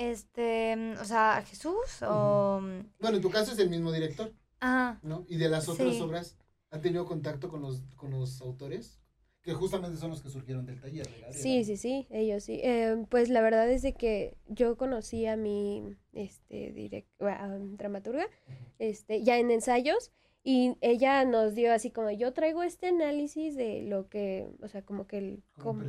Este, mm, o sea, a Jesús o... mm, Bueno, en tu caso es el mismo director, Ah, ¿no? Y de las otras Sí. obras, ¿han tenido contacto con los, con los autores? Que justamente son los que surgieron del taller, ¿verdad? Sí, sí, sí, ellos sí. Eh, pues la verdad es de que yo conocí a mi este, direct, ah, dramaturga este, ya en ensayos y ella nos dio así como yo traigo este análisis de lo que, o sea, como que el, ¿Cómo,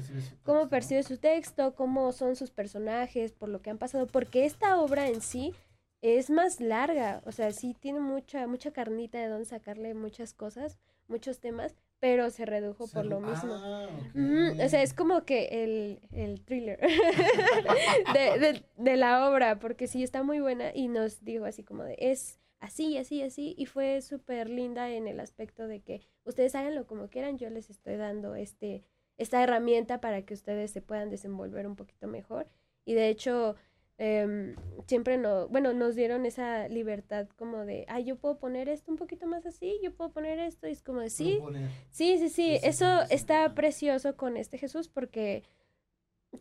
su percibe su texto, cómo son sus personajes, por lo que han pasado, porque esta obra en sí es más larga, o sea, sí tiene mucha, mucha carnita de donde sacarle muchas cosas, muchos temas, pero se redujo por lo mismo. Ah. Ujú, O sea, es como que el, el thriller de, de- de la obra, porque sí está muy buena y nos dijo así como de, es así, así, así, y fue súper linda en el aspecto de que ustedes háganlo como quieran, yo les estoy dando este, esta herramienta para que ustedes se puedan desenvolver un poquito mejor. Y de hecho, em, siempre no, bueno, nos dieron esa libertad como de, ah, yo puedo poner esto un poquito más así, yo puedo poner esto, y es como de, sí. Sí, sí, sí, Eso está precioso con este Jesús porque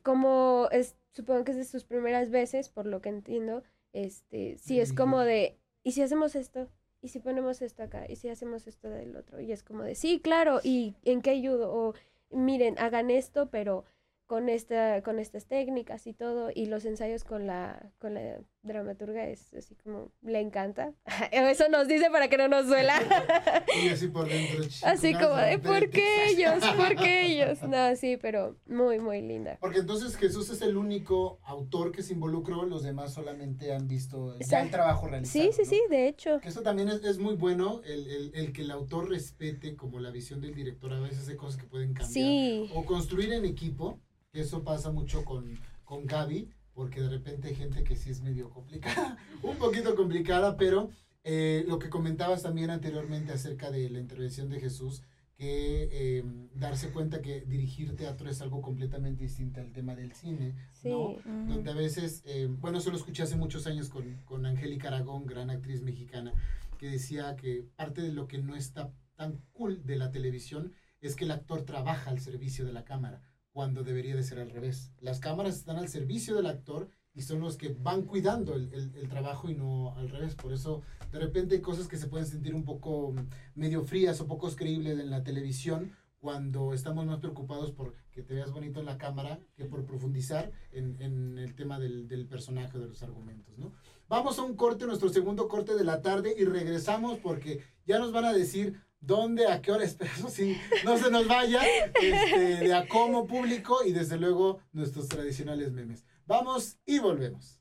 como es, supongo que es de sus primeras veces, por lo que entiendo, este, sí es como de, ¿y si hacemos esto? ¿Y si ponemos esto acá? ¿Y si hacemos esto del otro? Y es como de, sí, claro, ¿y en qué ayudo? O miren, hagan esto, pero con esta, con estas técnicas y todo, y los ensayos con la, con la dramaturga es así como, le encanta. Eso nos dice para que no nos duela. Y así por dentro. Así como de, ¿por qué ellos? ¿Por qué ellos? No, sí, pero muy, muy linda. Porque entonces Jesús es el único autor que se involucró, los demás solamente han visto ya el trabajo realizado. Sí, sí, ¿no? sí, de hecho. Que eso también es, es muy bueno, el, el- el que el autor respete como la visión del director, a veces hay cosas que pueden cambiar. Sí, O construir en equipo, que eso pasa mucho con, con Gaby, porque de repente hay gente que sí es medio complicada, un poquito complicada, pero eh, lo que comentabas también anteriormente acerca de la intervención de Jesús, que eh, darse cuenta que dirigir teatro es algo completamente distinto al tema del cine, sí. ¿no? ujú. donde a veces, eh, bueno, eso lo escuché hace muchos años con, con Angélica Aragón, gran actriz mexicana, que decía que parte de lo que no está tan cool de la televisión es que el actor trabaja al servicio de la cámara, cuando debería de ser al revés. Las cámaras están al servicio del actor y son los que van cuidando el, el- el trabajo y no al revés. Por eso, de repente hay cosas que se pueden sentir un poco mm, medio frías o pocos creíbles en la televisión cuando estamos más preocupados por que te veas bonito en la cámara que por profundizar en, en el tema del, del personaje, de los argumentos, ¿no? Vamos a un corte, nuestro segundo corte de la tarde y regresamos porque ya nos van a decir dónde, a qué hora, espera, eso sí, no se nos vaya, este, de a cómo público y desde luego nuestros tradicionales memes. Vamos y volvemos.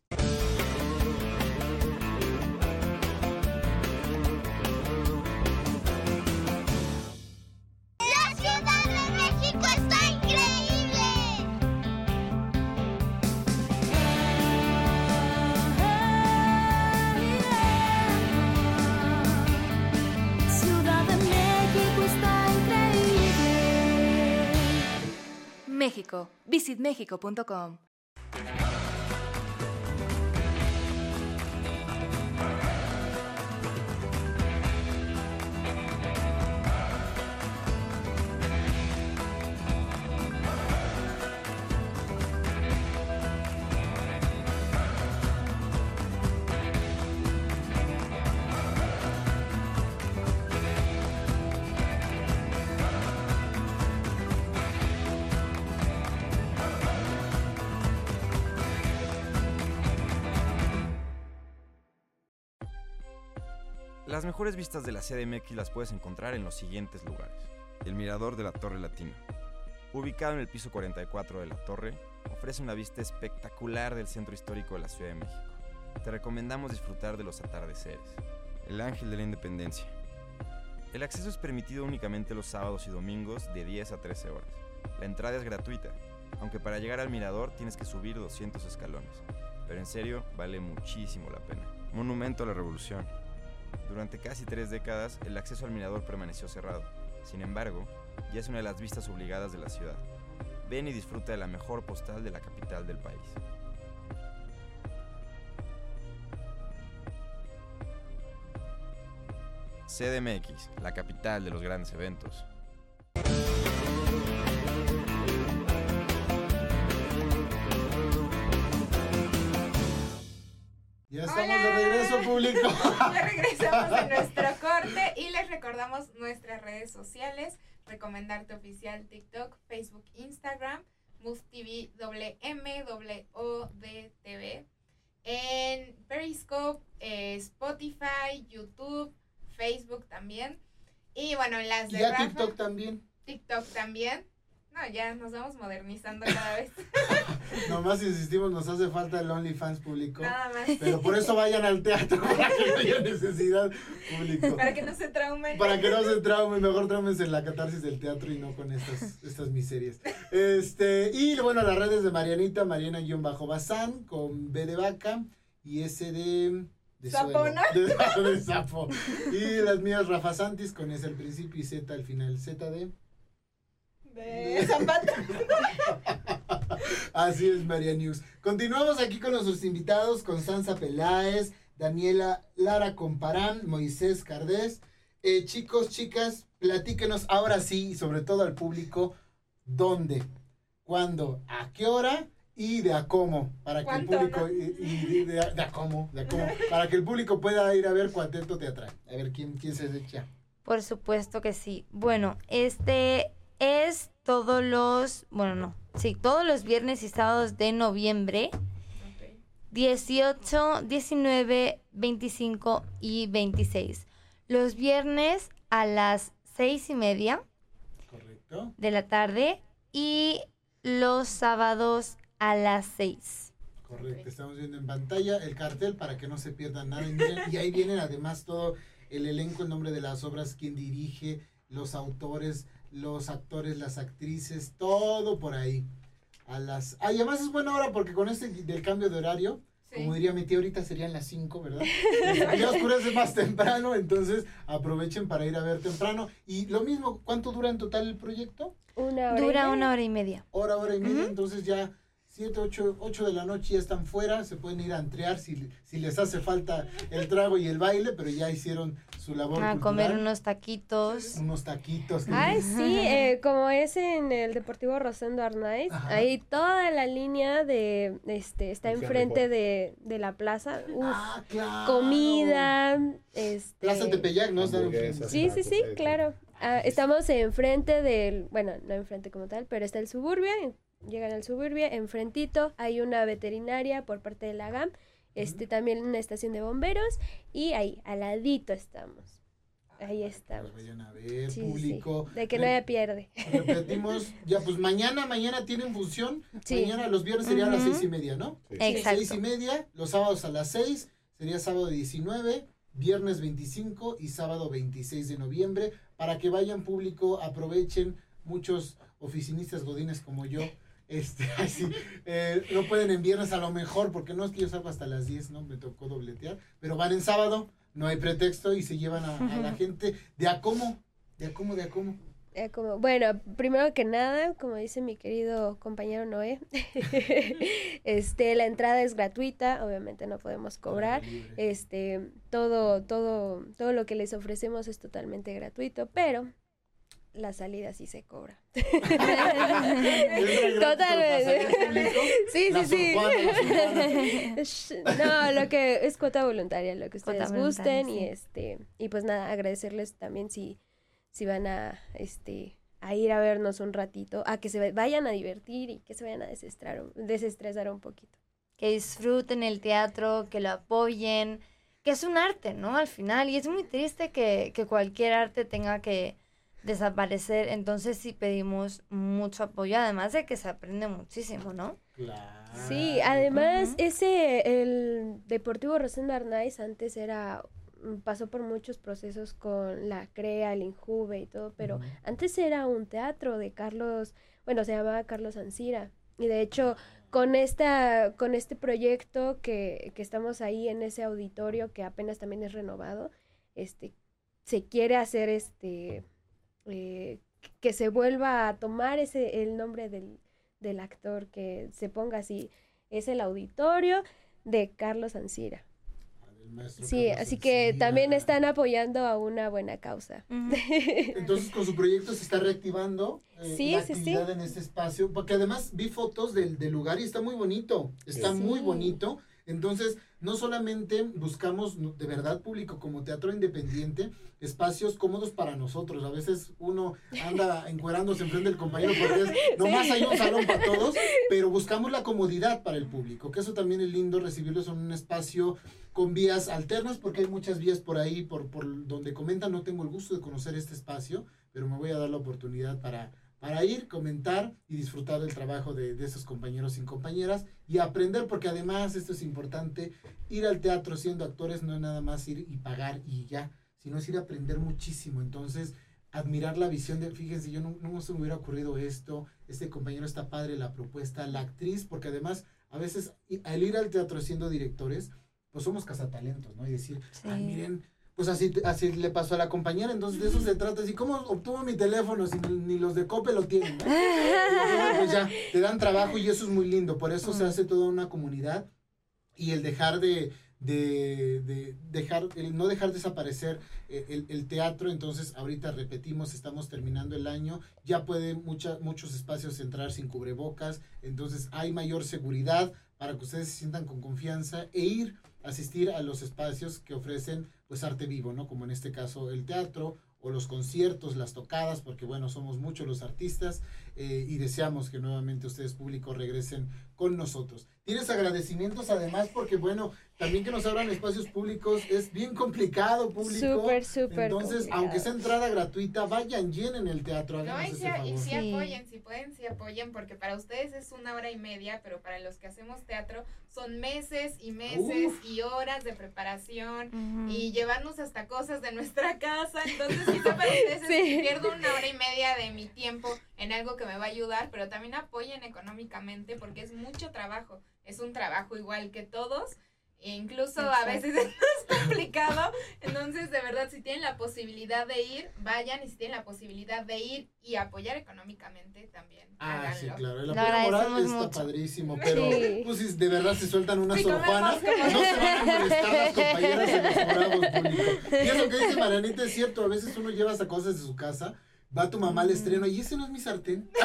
Visitmexico.com. Las mejores vistas de la CDMX las puedes encontrar en los siguientes lugares. El Mirador de la Torre Latina. Ubicado en el piso 44 de la torre, ofrece una vista espectacular del centro histórico de la Ciudad de México. Te recomendamos disfrutar de los atardeceres. El Ángel de la Independencia. El acceso es permitido únicamente los sábados y domingos de 10 a 13 horas. La entrada es gratuita, aunque para llegar al mirador tienes que subir 200 escalones. Pero en serio, vale muchísimo la pena. Monumento a la Revolución. Durante casi tres décadas, el acceso al mirador permaneció cerrado. Sin embargo, ya es una de las vistas obligadas de la ciudad. Ven y disfruta de la mejor postal de la capital del país. CDMX, la capital de los grandes eventos. Ya estamos Hola. de regreso, público. Ya regresamos de nuestro corte y les recordamos nuestras redes sociales, Recomendarte Oficial, TikTok, Facebook, Instagram, MustTV, doble M, doble O, D, TV, en Periscope, eh, Spotify, YouTube, Facebook también. Y bueno, las de ya Rafa, TikTok también. TikTok también. No, ya nos vamos modernizando cada vez. Nomás insistimos, nos hace falta el OnlyFans público. Nada más. Pero por eso vayan al teatro, para que no haya necesidad público. Para que no se traumen. Para que no se traumen, mejor traumense en la catarsis del teatro y no con estas, estas miserias. Este, y bueno, las redes de Marianita, Mariana-Bazán, con B de vaca y S de. de Sapo, ¿no? De, de sapo. Y las mías, Rafa Santis, con S al principio y Z al final. Z de. De Zapata. Así es, María News. Continuamos aquí con nuestros invitados, Constanza Peláez, Daniela Lara Comparán, Moisés Cardés. Eh, chicos, chicas, platíquenos ahora sí, y sobre todo al público, dónde, cuándo, a qué hora y de a cómo, para que el ¿Cuánto, público, no? y, y de, a- de a cómo, de a cómo, para que el público pueda ir a ver Cuarteto Teatral. A ver quién, quién se echa. Por supuesto que sí. Bueno, este es todos los, bueno, no, sí, todos los viernes y sábados de noviembre, 18, 19, 25 y 26. Los viernes a las seis y media ¿Correcto? de la tarde y los sábados a las 6. Correcto, estamos viendo en pantalla el cartel para que no se pierdan nada. Y, miren, y ahí vienen además todo el elenco, el nombre de las obras, quién dirige, los autores, los actores, las actrices, todo por ahí. A las... Ah, y además es buena hora porque con este del cambio de horario, Sí. como diría mi tía, ahorita serían las 5, ¿verdad? Ya oscurece más temprano, entonces aprovechen para ir a ver temprano. Y lo mismo, ¿cuánto dura en total el proyecto? Una hora. Dura una hora y media. hora, hora y media, entonces ya 7, 8, 8 de la noche ya están fuera, se pueden ir a entrear si, si les hace falta el trago y el baile, pero ya hicieron su labor A comer unos taquitos. unos taquitos. Ay, sí, eh, como es en el Deportivo Rosendo Arnaiz, Ajá. ahí toda la línea de, este, está enfrente de, de la plaza. Uf, Ah, claro. comida, este... Plaza Tepeyac, ¿no? Está Hamburguesas. enfrente. Sí, sí, sí, claro. Ah, estamos enfrente del, bueno, no enfrente como tal, pero está el suburbia, en- llegan al suburbia, enfrentito hay una veterinaria por parte de la GAM, este también una estación de bomberos y ahí, al ladito estamos. Ahí estamos. Pues vayan a ver, Sí, sí, sí. público. De que no haya pierde. Repetimos, ya pues mañana, mañana tienen función. Sí. Mañana los viernes sería a las seis y media, ¿no? Sí. Exacto. Seis y media, los sábados a las 6, sería sábado 19, viernes 25 y sábado 26 de noviembre, para que vayan público, aprovechen muchos oficinistas godines como yo. Este, ay, sí, eh, no pueden en viernes a lo mejor, porque no es que yo salgo hasta las 10, ¿no? Me tocó dobletear, pero van en sábado, no hay pretexto y se llevan a, a la gente de a cómo, de a cómo, de a cómo. Eh, como, bueno, primero que nada, como dice mi querido compañero Noé, este, la entrada es gratuita, obviamente no podemos cobrar. Este, todo, todo, todo lo que les ofrecemos es totalmente gratuito, pero la salida sí se cobra. Totalmente. Sí, sí, sí. No, lo que es cuota voluntaria, lo que ustedes gusten y este y pues nada, agradecerles también si si van a este a ir a vernos un ratito, a que se vayan a divertir y que se vayan a desestrar, desestresar un poquito. que disfruten el teatro, que lo apoyen, que es un arte, ¿no? Al final, y es muy triste que, que cualquier arte tenga que desaparecer, entonces sí pedimos mucho apoyo, además de que se aprende muchísimo, ¿no? Claro. Sí, además ese el Deportivo Rosendo Arnaiz antes era mm, pasó por muchos procesos con la CREA, el Injuve y todo, pero antes era un teatro de Carlos, bueno, se llamaba Carlos Ancira y de hecho con esta con este proyecto que, que estamos ahí en ese auditorio que apenas también es renovado, este se quiere hacer este eh, que se vuelva a tomar ese el nombre del, del actor que se ponga así es el auditorio de Carlos Ancira. Maestro Sí, Carlos así que también están apoyando a una buena causa. Entonces con su proyecto se está reactivando eh, Sí, la sí, sí. actividad en este espacio, porque además vi fotos del, del lugar y está muy bonito, está Sí. muy bonito. Entonces, no solamente buscamos de verdad público como teatro independiente, espacios cómodos para nosotros. A veces uno anda encuerándose enfrente del compañero porque es, nomás hay un salón para todos, pero buscamos la comodidad para el público, que eso también es lindo recibirlos en un espacio con vías alternas, porque hay muchas vías por ahí, por, por donde comentan, no tengo el gusto de conocer este espacio, pero me voy a dar la oportunidad para, para ir, comentar y disfrutar del trabajo de, de esos compañeros y compañeras y aprender, porque además esto es importante, ir al teatro siendo actores no es nada más ir y pagar y ya, sino es ir a aprender muchísimo. Entonces, admirar la visión de, fíjense, yo no, no se me hubiera ocurrido esto, este compañero está padre, la propuesta, la actriz, porque además a veces al ir al teatro siendo directores, pues somos cazatalentos, ¿no? Y decir, ay, miren, pues así, así le pasó a la compañera, entonces de eso se trata, así, ¿cómo obtuvo mi teléfono si ni, los de Cope lo tienen? ¿no? Entonces, pues ya, te dan trabajo y eso es muy lindo, por eso se hace toda una comunidad. Y el dejar de, de, de dejar, el no dejar desaparecer eh, el, el teatro, entonces ahorita repetimos, estamos terminando el año, ya pueden mucha, muchos espacios entrar sin cubrebocas, entonces hay mayor seguridad para que ustedes se sientan con confianza e ir a asistir a los espacios que ofrecen pues arte vivo, ¿no? Como en este caso el teatro o los conciertos, las tocadas, porque bueno, somos muchos los artistas eh, y deseamos que nuevamente ustedes público regresen con nosotros. Tienes agradecimientos además porque bueno, también que nos abran espacios públicos es bien complicado público. Súper, súper Entonces, complicado. aunque sea entrada gratuita, vayan, llenen el teatro, No, y y favor. sí Sí. apoyen, si pueden, sí apoyen, porque para ustedes es una hora y media, pero para los que hacemos teatro son meses y meses Uf. y horas de preparación Ujú. y llevarnos hasta cosas de nuestra casa. Entonces, quizá para ustedes es Sí. que pierdo una hora y media de mi tiempo en algo que me va a ayudar, pero también apoyen económicamente porque es mucho trabajo. Es un trabajo igual que todos. e incluso a Exacto. veces es más complicado. Entonces, de verdad, si tienen la posibilidad de ir, vayan. Y si tienen la posibilidad de ir y apoyar económicamente, también Ah, sí, háganlo. claro. El apoyo moral está mucho. padrísimo, pero Sí. pues si de verdad se sueltan una Sí, no se van a molestar las compañeras de los morados público. Y eso que dice Marianita es cierto, a veces uno lleva hasta cosas de su casa, va tu mamá al estreno y ese no es mi sartén.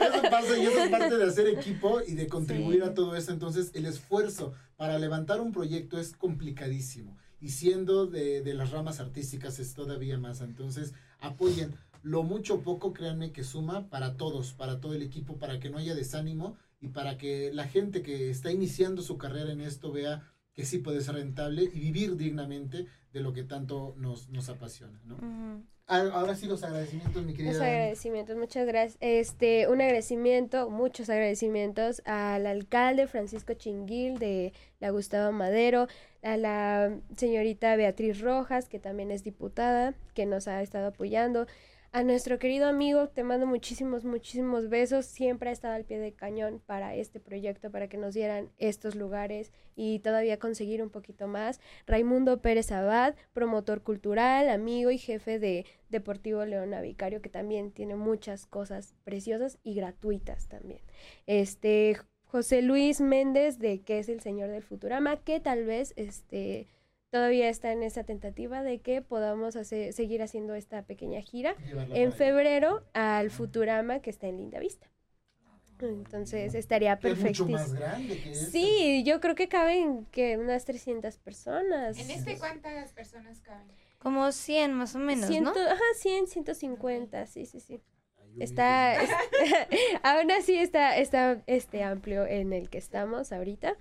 eso pasa y eso es parte de hacer equipo y de contribuir Sí. a todo eso. Entonces, el esfuerzo para levantar un proyecto es complicadísimo. Y siendo de, de las ramas artísticas es todavía más. Entonces, apoyen. Lo mucho o poco, créanme que suma para todos, para todo el equipo, para que no haya desánimo y para que la gente que está iniciando su carrera en esto vea que sí puede ser rentable y vivir dignamente de lo que tanto nos, nos apasiona, ¿no? Ah, Ahora sí los agradecimientos, mi querida. Los agradecimientos, muchas gracias. Este, un agradecimiento, muchos agradecimientos al alcalde Francisco Chinguil de la Gustavo Madero, a la señorita Beatriz Rojas, que también es diputada, que nos ha estado apoyando. A nuestro querido amigo, te mando muchísimos, muchísimos besos. Siempre ha estado al pie de cañón para este proyecto, para que nos dieran estos lugares y todavía conseguir un poquito más. Raimundo Pérez Abad, promotor cultural, amigo y jefe de Deportivo Leona Vicario, que también tiene muchas cosas preciosas y gratuitas también. Este José Luis Méndez, de que es el señor del Futurama, que tal vez este todavía está en esa tentativa de que podamos hacer, seguir haciendo esta pequeña gira en allá. febrero al Futurama que está en Linda Vista. Entonces estaría Que es mucho perfectísimo. más grande que este. Sí, yo creo que caben que unas 300 personas. En este, ¿cuántas personas caben? Como 100 más o menos, Ciento- ¿no? Ajá, 100, 150, sí, sí, sí. Está, es- aún así está, está este amplio en el que estamos ahorita.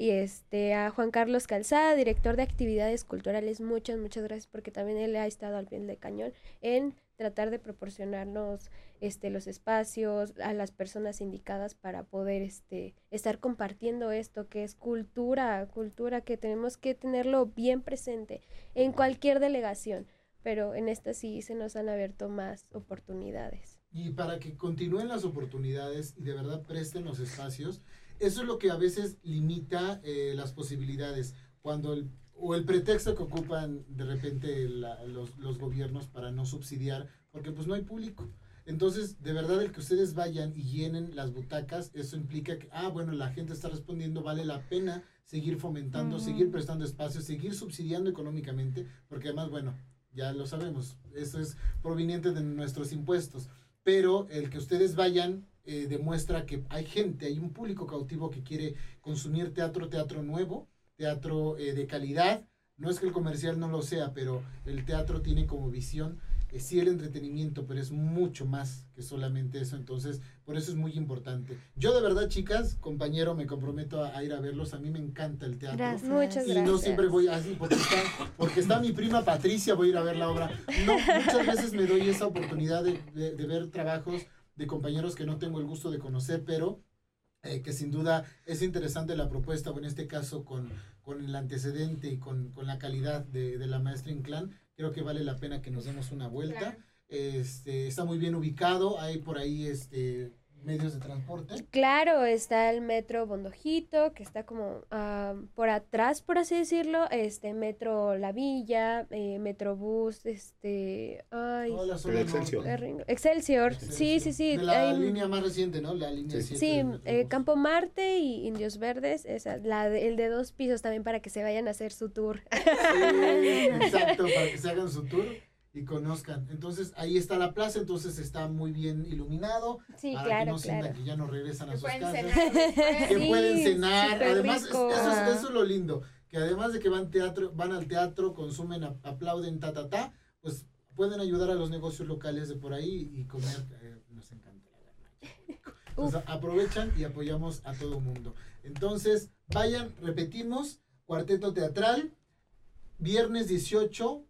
Y este a Juan Carlos Calzada, director de actividades culturales, muchas, muchas gracias porque también él ha estado al pie del cañón en tratar de proporcionarnos este los espacios a las personas indicadas para poder este estar compartiendo esto que es cultura, cultura que tenemos que tenerlo bien presente en cualquier delegación, pero en esta sí se nos han abierto más oportunidades. y para que continúen las oportunidades y de verdad presten los espacios, eso es lo que a veces limita eh, las posibilidades. Cuando el, o el pretexto que ocupan de repente la- los, los gobiernos para no subsidiar, porque pues no hay público. Entonces, de verdad, el que ustedes vayan y llenen las butacas, eso implica que, ah, bueno, la gente está respondiendo, vale la pena seguir fomentando, seguir prestando espacio, seguir subsidiando económicamente, porque además, bueno, ya lo sabemos, eso es proveniente de nuestros impuestos pero el que ustedes vayan eh, demuestra que hay gente, hay un público cautivo que quiere consumir teatro, teatro nuevo, teatro eh, de calidad. No es que el comercial no lo sea, pero el teatro tiene como visión eh, sí el entretenimiento, pero es mucho más que solamente eso. Entonces, por eso es muy importante. Yo de verdad, chicas, compañero, me comprometo a, a ir a verlos. A mí me encanta el teatro. Gracias. Muchas Y gracias. no siempre voy así porque está, porque está mi prima Patricia, voy a ir a ver la obra. No, muchas veces me doy esa oportunidad de, de- de ver trabajos de compañeros que no tengo el gusto de conocer, pero eh, que sin duda es interesante la propuesta, o en este caso con, con el antecedente y con, con la calidad de, de la maestra Inclán, creo que vale la pena que nos demos una vuelta. Claro. Este, está muy bien ubicado, hay por ahí este, medios de transporte. Claro, está el metro Bondojito, que está como ah, por atrás, por así decirlo, este metro La Villa, eh, Metrobús, este, ay, zona Excelsior. Ringo- Excelsior, sí, sí, sí, De la hay- línea más reciente, ¿no? La línea Sí. 7 Sí, eh. Campo Marte y Indios Verdes, esa, la de- el de dos pisos también para que se vayan a hacer su tour. Sí, exacto, para que se hagan su tour y conozcan. Entonces, ahí está la plaza, entonces está muy bien iluminado. Sí, para que claro, no sientan claro. que ya no regresan a Que sus pueden casas. cenar. Que Sí, pueden cenar. Además, es- eso, es, Ajá. eso es lo lindo. Que además de que van, teatro, van al teatro, consumen, ap- aplauden, ta, ta, ta, pues pueden ayudar a los negocios locales de por ahí y comer. eh, nos encanta la. Entonces, aprovechan y apoyamos a todo mundo. Entonces, vayan, repetimos, cuarteto teatral, viernes 18,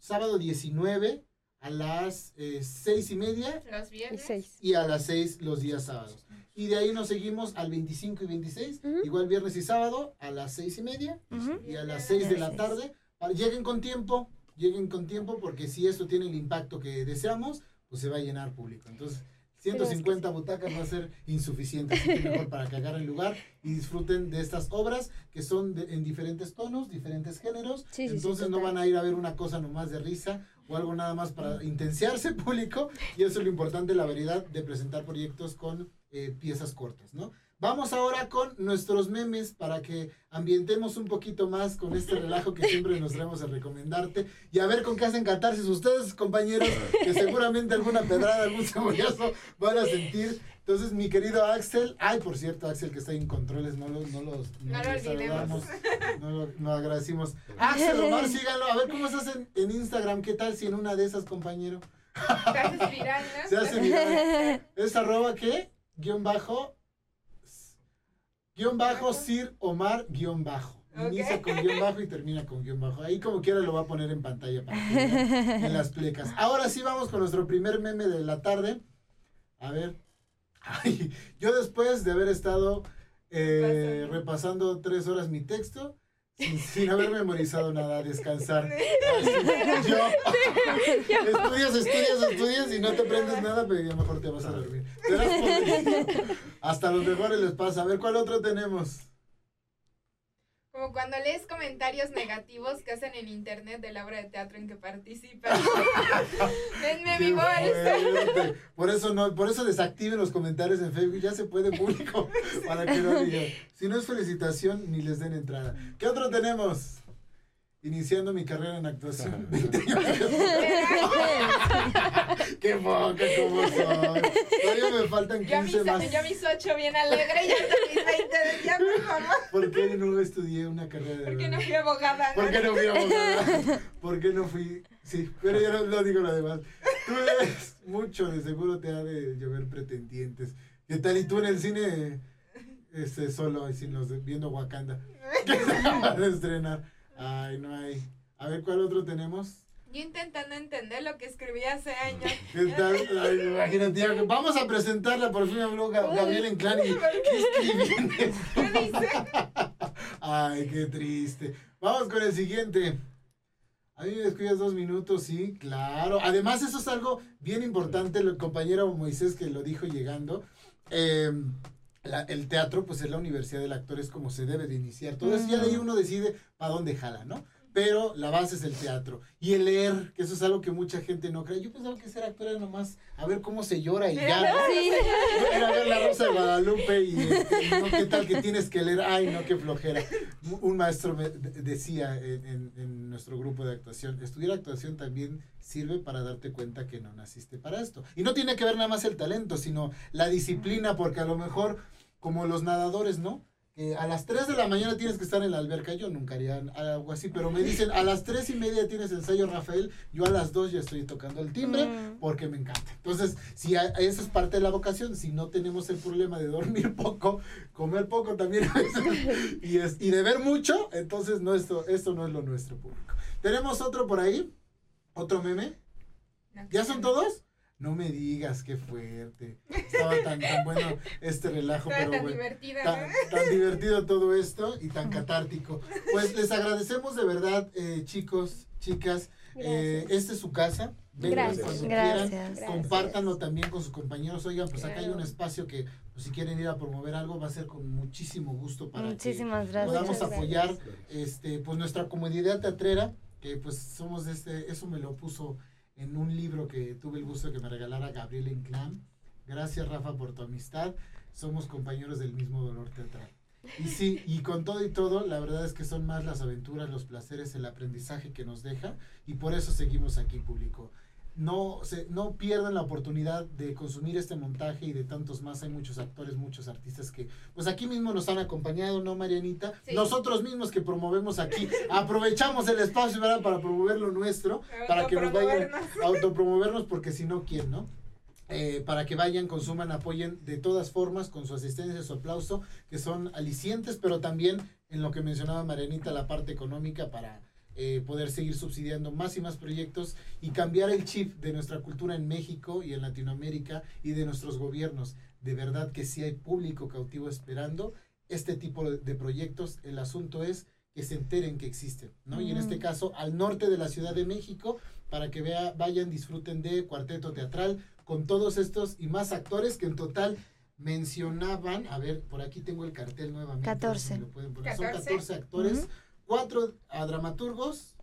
sábado 19, a las eh, seis y media Los Y viernes. seis. y a las 6 los días sábados. Y de ahí nos seguimos al 25 y 26, Ujú. igual viernes y sábado, a las 6 y media y a las 6 de la Seis. tarde. Lleguen con tiempo, lleguen con tiempo, porque si esto tiene el impacto que deseamos, pues se va a llenar público. Entonces, 150 butacas va a ser insuficiente, así que mejor para que agarren lugar y disfruten de estas obras que son de- en diferentes tonos, diferentes géneros. Sí, sí, sí, Entonces no van a ir a ver una cosa nomás de risa o algo nada más para intenciarse público y eso es lo importante, la variedad de presentar proyectos con eh, piezas cortas, ¿no? Vamos ahora con nuestros memes para que ambientemos un poquito más con este relajo que siempre nos traemos a recomendarte y a ver con qué hacen catarsis ustedes, compañeros, que seguramente alguna pedrada, algún cebollazo van a sentir. Entonces, mi querido Axel, ay, por cierto, Axel que está en controles, no los, no los, No lo le olvidemos. saludamos, no lo no agradecimos. Axel Omar, síganlo, a ver cómo se hacen en Instagram, ¿qué tal si en una de esas, compañero? Te haces viral, ¿no? Se hace viral. ¿Es arroba qué? Guión bajo. Guión bajo Sir Omar guion bajo. Inicia con guion bajo y termina con guion bajo. Ahí como quiera lo va a poner en pantalla para que vean en las plecas. Ahora sí vamos con nuestro primer meme de la tarde. A ver. Ay, yo después de haber estado eh, repasando tres horas mi texto, sin, haber memorizado nada, descansar. Así, yo, estudias, estudias, estudias y no te aprendes nada, pero ya mejor te vas a dormir. Hasta los mejores les pasa. A ver, ¿cuál otro tenemos? Como cuando lees comentarios negativos que hacen en internet de la obra de teatro en que participan. Denme mi fuerte. Por eso no, por eso desactiven los comentarios en Facebook, ya se puede público para que no digan. Si no es felicitación, ni les den entrada. ¿Qué otro tenemos? Iniciando mi carrera en actuación. 20 años. Qué poca como soy. Todavía me faltan Yo mis, 15 más. yo mis ocho bien alegre y hasta mis 20 de ya, por favor. ¿Por qué no estudié una carrera de ¿Por qué no verdad? fui abogada? ¿Por qué no fui abogada? ¿Por qué no fui? Sí, pero yo no, no digo lo demás. Tú lees mucho, de seguro te ha de llover pretendientes. ¿Qué tal? Y tú en el cine, este, solo, y sin los de- viendo Wakanda. Que se acaba de estrenar. Ay, no hay. A ver, ¿cuál otro tenemos? Yo intentando entender lo que escribí hace años. Ay, imagínate, vamos a presentarla, por fin habló Ga- Gabriel Inclán y ¿qué escribí en esto? ¿Qué dice? Ay, qué triste. Vamos con el siguiente. A mí me descuidas dos minutos, sí, claro. Además, eso es algo bien importante, el compañero Moisés que lo dijo llegando. Eh, la- el teatro, pues es la universidad del actor, es como se debe de iniciar. Todo eso, ya de ahí uno decide para dónde jala, ¿no? Pero la base es el teatro. Y el leer, que eso es algo que mucha gente no cree. Yo pensaba que ser actor era nomás a ver cómo se llora y ya. ¿no? Era ver la Rosa de Guadalupe y no, qué tal que tienes que leer. Ay, no, qué flojera. Un maestro me de- decía en, en- en nuestro grupo de actuación, estudiar actuación también sirve para darte cuenta que no naciste para esto. Y no tiene que ver nada más el talento, sino la disciplina, porque a lo mejor, como los nadadores, ¿no? Que a las 3 de la mañana tienes que estar en la alberca. Yo nunca haría algo así, pero me dicen, a las 3 y media tienes ensayo, Rafael. Yo a las 2 ya estoy tocando el timbre Mm. porque me encanta. Entonces, si a- eso es parte de la vocación, si no tenemos el problema de dormir poco, comer poco también a veces, y, es, y de ver mucho, entonces no, esto, esto no es lo nuestro público. Tenemos otro por ahí, otro meme. ¿Ya son todos? No me digas, qué fuerte. Estaba tan, tan bueno este relajo, Estaba pero tan bueno, divertida, tan, ¿no? tan divertido todo esto y tan catártico. Pues les agradecemos de verdad, eh, chicos, chicas. Eh, esta es su casa. Vengan cuando Gracias. quieran. Gracias. Compártanlo también con sus compañeros. Oigan, pues acá hay un espacio que pues, si quieren ir a promover algo va a ser con muchísimo gusto para Muchísimas que gracias. podamos apoyar este pues nuestra comunidad teatrera, que pues somos de este, eso me lo puso en un libro que tuve el gusto de que me regalara Gabriel Inclán. Gracias Rafa por tu amistad. Somos compañeros del mismo dolor teatral. Y sí, y con todo y todo, la verdad es que son más las aventuras, los placeres, el aprendizaje que nos deja y por eso seguimos aquí público. No, se, no pierdan la oportunidad de consumir este montaje y de tantos más. Hay muchos actores, muchos artistas que pues aquí mismo nos han acompañado, ¿no, Marianita? Sí. Nosotros mismos que promovemos aquí, aprovechamos el espacio ¿verdad? para promover lo nuestro, para que nos vayan Autopromovernos. a autopromovernos, porque si no, ¿quién, no? Eh, para que vayan, consuman, apoyen de todas formas con su asistencia, su aplauso, que son alicientes, pero también en lo que mencionaba Marianita, la parte económica para eh, poder seguir subsidiando más y más proyectos y cambiar el chip de nuestra cultura en México y en Latinoamérica y de nuestros gobiernos. De verdad que sí hay público cautivo esperando este tipo de, proyectos. El asunto es que se enteren que existen, ¿no? Y en este Mm. caso, al norte de la Ciudad de México, para que vea, vayan, disfruten de cuarteto teatral con todos estos y más actores que en total mencionaban, a ver, por aquí tengo el cartel nuevamente. a ver si 14. me lo pueden poner. Son 14. 14 actores. Cuatro a dramaturgos,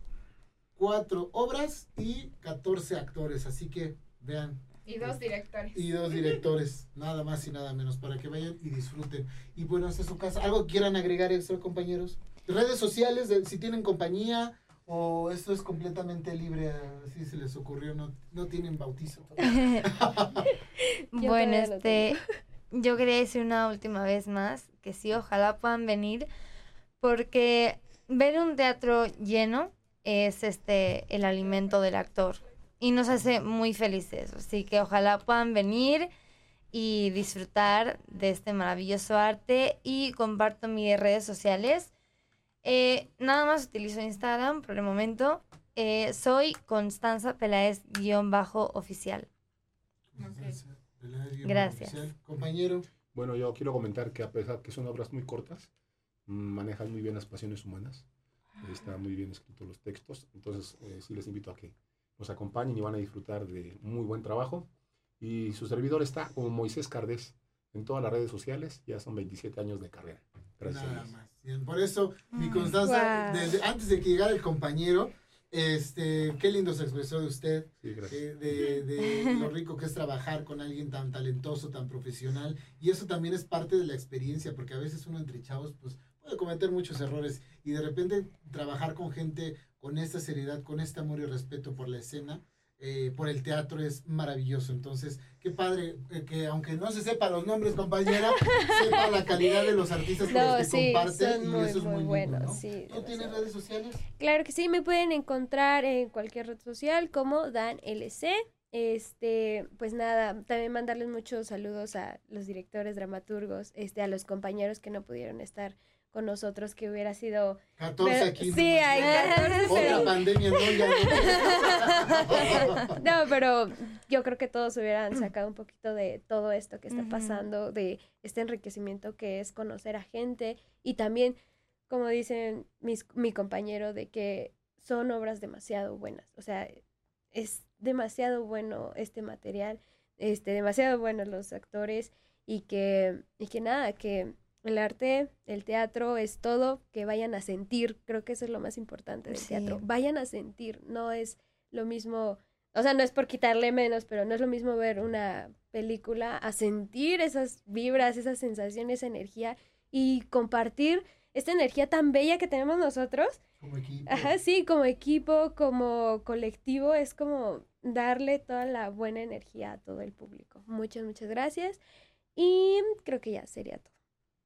cuatro obras y 14 actores, así que vean. Y dos directores. Y dos directores, nada más y nada menos, para que vayan y disfruten. Y bueno, esta es su casa. ¿Algo que quieran agregar extra, compañeros? Redes sociales, de- si tienen compañía o esto es completamente libre, así se les ocurrió, no, no tienen bautizo. bueno, este, yo quería decir una última vez más que sí, ojalá puedan venir, porque ver un teatro lleno es este el alimento del actor y nos hace muy felices, así que ojalá puedan venir y disfrutar de este maravilloso arte y comparto mis redes sociales. Eh, nada más utilizo Instagram por el momento. Eh, soy Constanza Peláez guion bajo oficial. Gracias. Compañero, Bueno, yo quiero comentar que a pesar que son obras muy cortas, manejan muy bien las pasiones humanas, están muy bien escritos los textos, entonces eh, sí les invito a que nos acompañen y van a disfrutar de muy buen trabajo. Y su servidor está como Moisés Cardés en todas las redes sociales, ya son 27 años de carrera. Gracias. Nada más. Bien, por eso, mi Mm. Constanza, Guau. desde, antes de que llegara el compañero, este, qué lindo se expresó de usted, Sí, gracias. eh, de, de lo rico que es trabajar con alguien tan talentoso, tan profesional, y eso también es parte de la experiencia, porque a veces uno entre chavos, pues, puede cometer muchos errores, y de repente trabajar con gente con esta seriedad, con este amor y respeto por la escena, eh, por el teatro es maravilloso. Entonces, qué padre eh, que aunque no se sepa los nombres, compañera, sepa la calidad de los artistas con los que sí, comparte son y muy, eso es muy muy, lindo, ¿no? sí, ¿Tú tienes redes sociales? Claro que sí, me pueden encontrar en cualquier red social como Dan LC. Este, pues nada, también mandarles muchos saludos a los directores, dramaturgos, este, a los compañeros que no pudieron estar con nosotros, que hubiera sido 14 Pero- aquí. sí, nomás. hay 14, Otra pero- pandemia, no, ya no. No, pero yo creo que todos hubieran sacado un poquito de todo esto que está pasando, de este enriquecimiento que es conocer a gente y también, como dicen mis, mi compañero, de que son obras demasiado buenas. O sea, es demasiado bueno este material, este, demasiado buenos los actores y que, y que nada, que el arte, el teatro es todo, que vayan a sentir, creo que eso es lo más importante del Sí. teatro, vayan a sentir, no es lo mismo, o sea, no es por quitarle menos, pero no es lo mismo ver una película a sentir esas vibras, esas sensaciones, esa energía y compartir esta energía tan bella que tenemos nosotros Como equipo. Ajá, sí, como equipo, como colectivo, es como darle toda la buena energía a todo el público. Muchas, muchas gracias. Y creo que ya sería todo.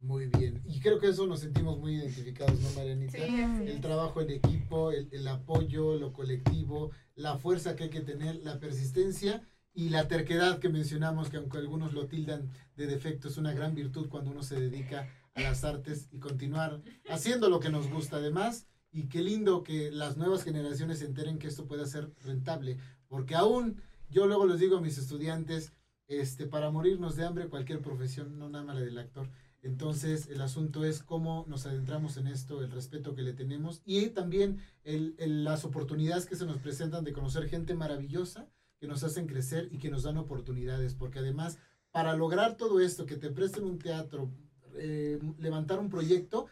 Muy bien. Y creo que eso nos sentimos muy identificados, ¿no, Marianita? Sí, el trabajo en equipo, el, el apoyo, lo colectivo, la fuerza que hay que tener, la persistencia y la terquedad que mencionamos, que aunque algunos lo tildan de defecto, es una gran virtud cuando uno se dedica a las artes y continuar haciendo lo que nos gusta además. Y qué lindo que las nuevas generaciones se enteren que esto pueda ser rentable, porque aún yo luego les digo a mis estudiantes, este, para morirnos de hambre cualquier profesión, no nada más la del actor. Entonces, el asunto es cómo nos adentramos en esto, el respeto que le tenemos y también el, el- las oportunidades que se nos presentan de conocer gente maravillosa que nos hacen crecer y que nos dan oportunidades, porque además, para lograr todo esto, que te presten un teatro, eh, levantar un proyecto,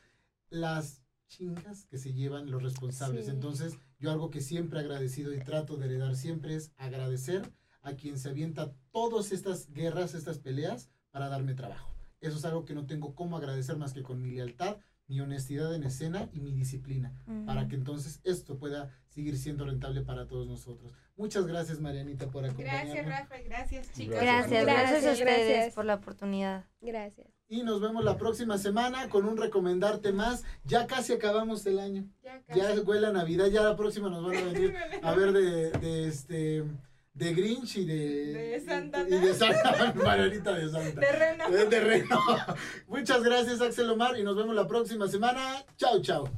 las chingas que se llevan los responsables. Sí. Entonces, yo algo que siempre he agradecido y trato de heredar siempre es agradecer a quien se avienta todas estas guerras, estas peleas, para darme trabajo. Eso es algo que no tengo cómo agradecer más que con mi lealtad, mi honestidad en escena y mi disciplina, para que entonces esto pueda seguir siendo rentable para todos nosotros. Muchas gracias, Marianita, por acompañarnos. Gracias, Rafa. Gracias, chicos. Gracias, gracias, Gracias, a ustedes gracias. por la oportunidad. Gracias. Y nos vemos la próxima semana con un recomendarte más. Ya casi acabamos el año. Ya casi. Ya huele a Navidad, ya la próxima nos van a venir a ver de, de este de Grinch y de De Santa, y de Santa Marianita de Santa. De Reno. De terreno. Muchas gracias, Axel Omar, y nos vemos la próxima semana. Chao, chao.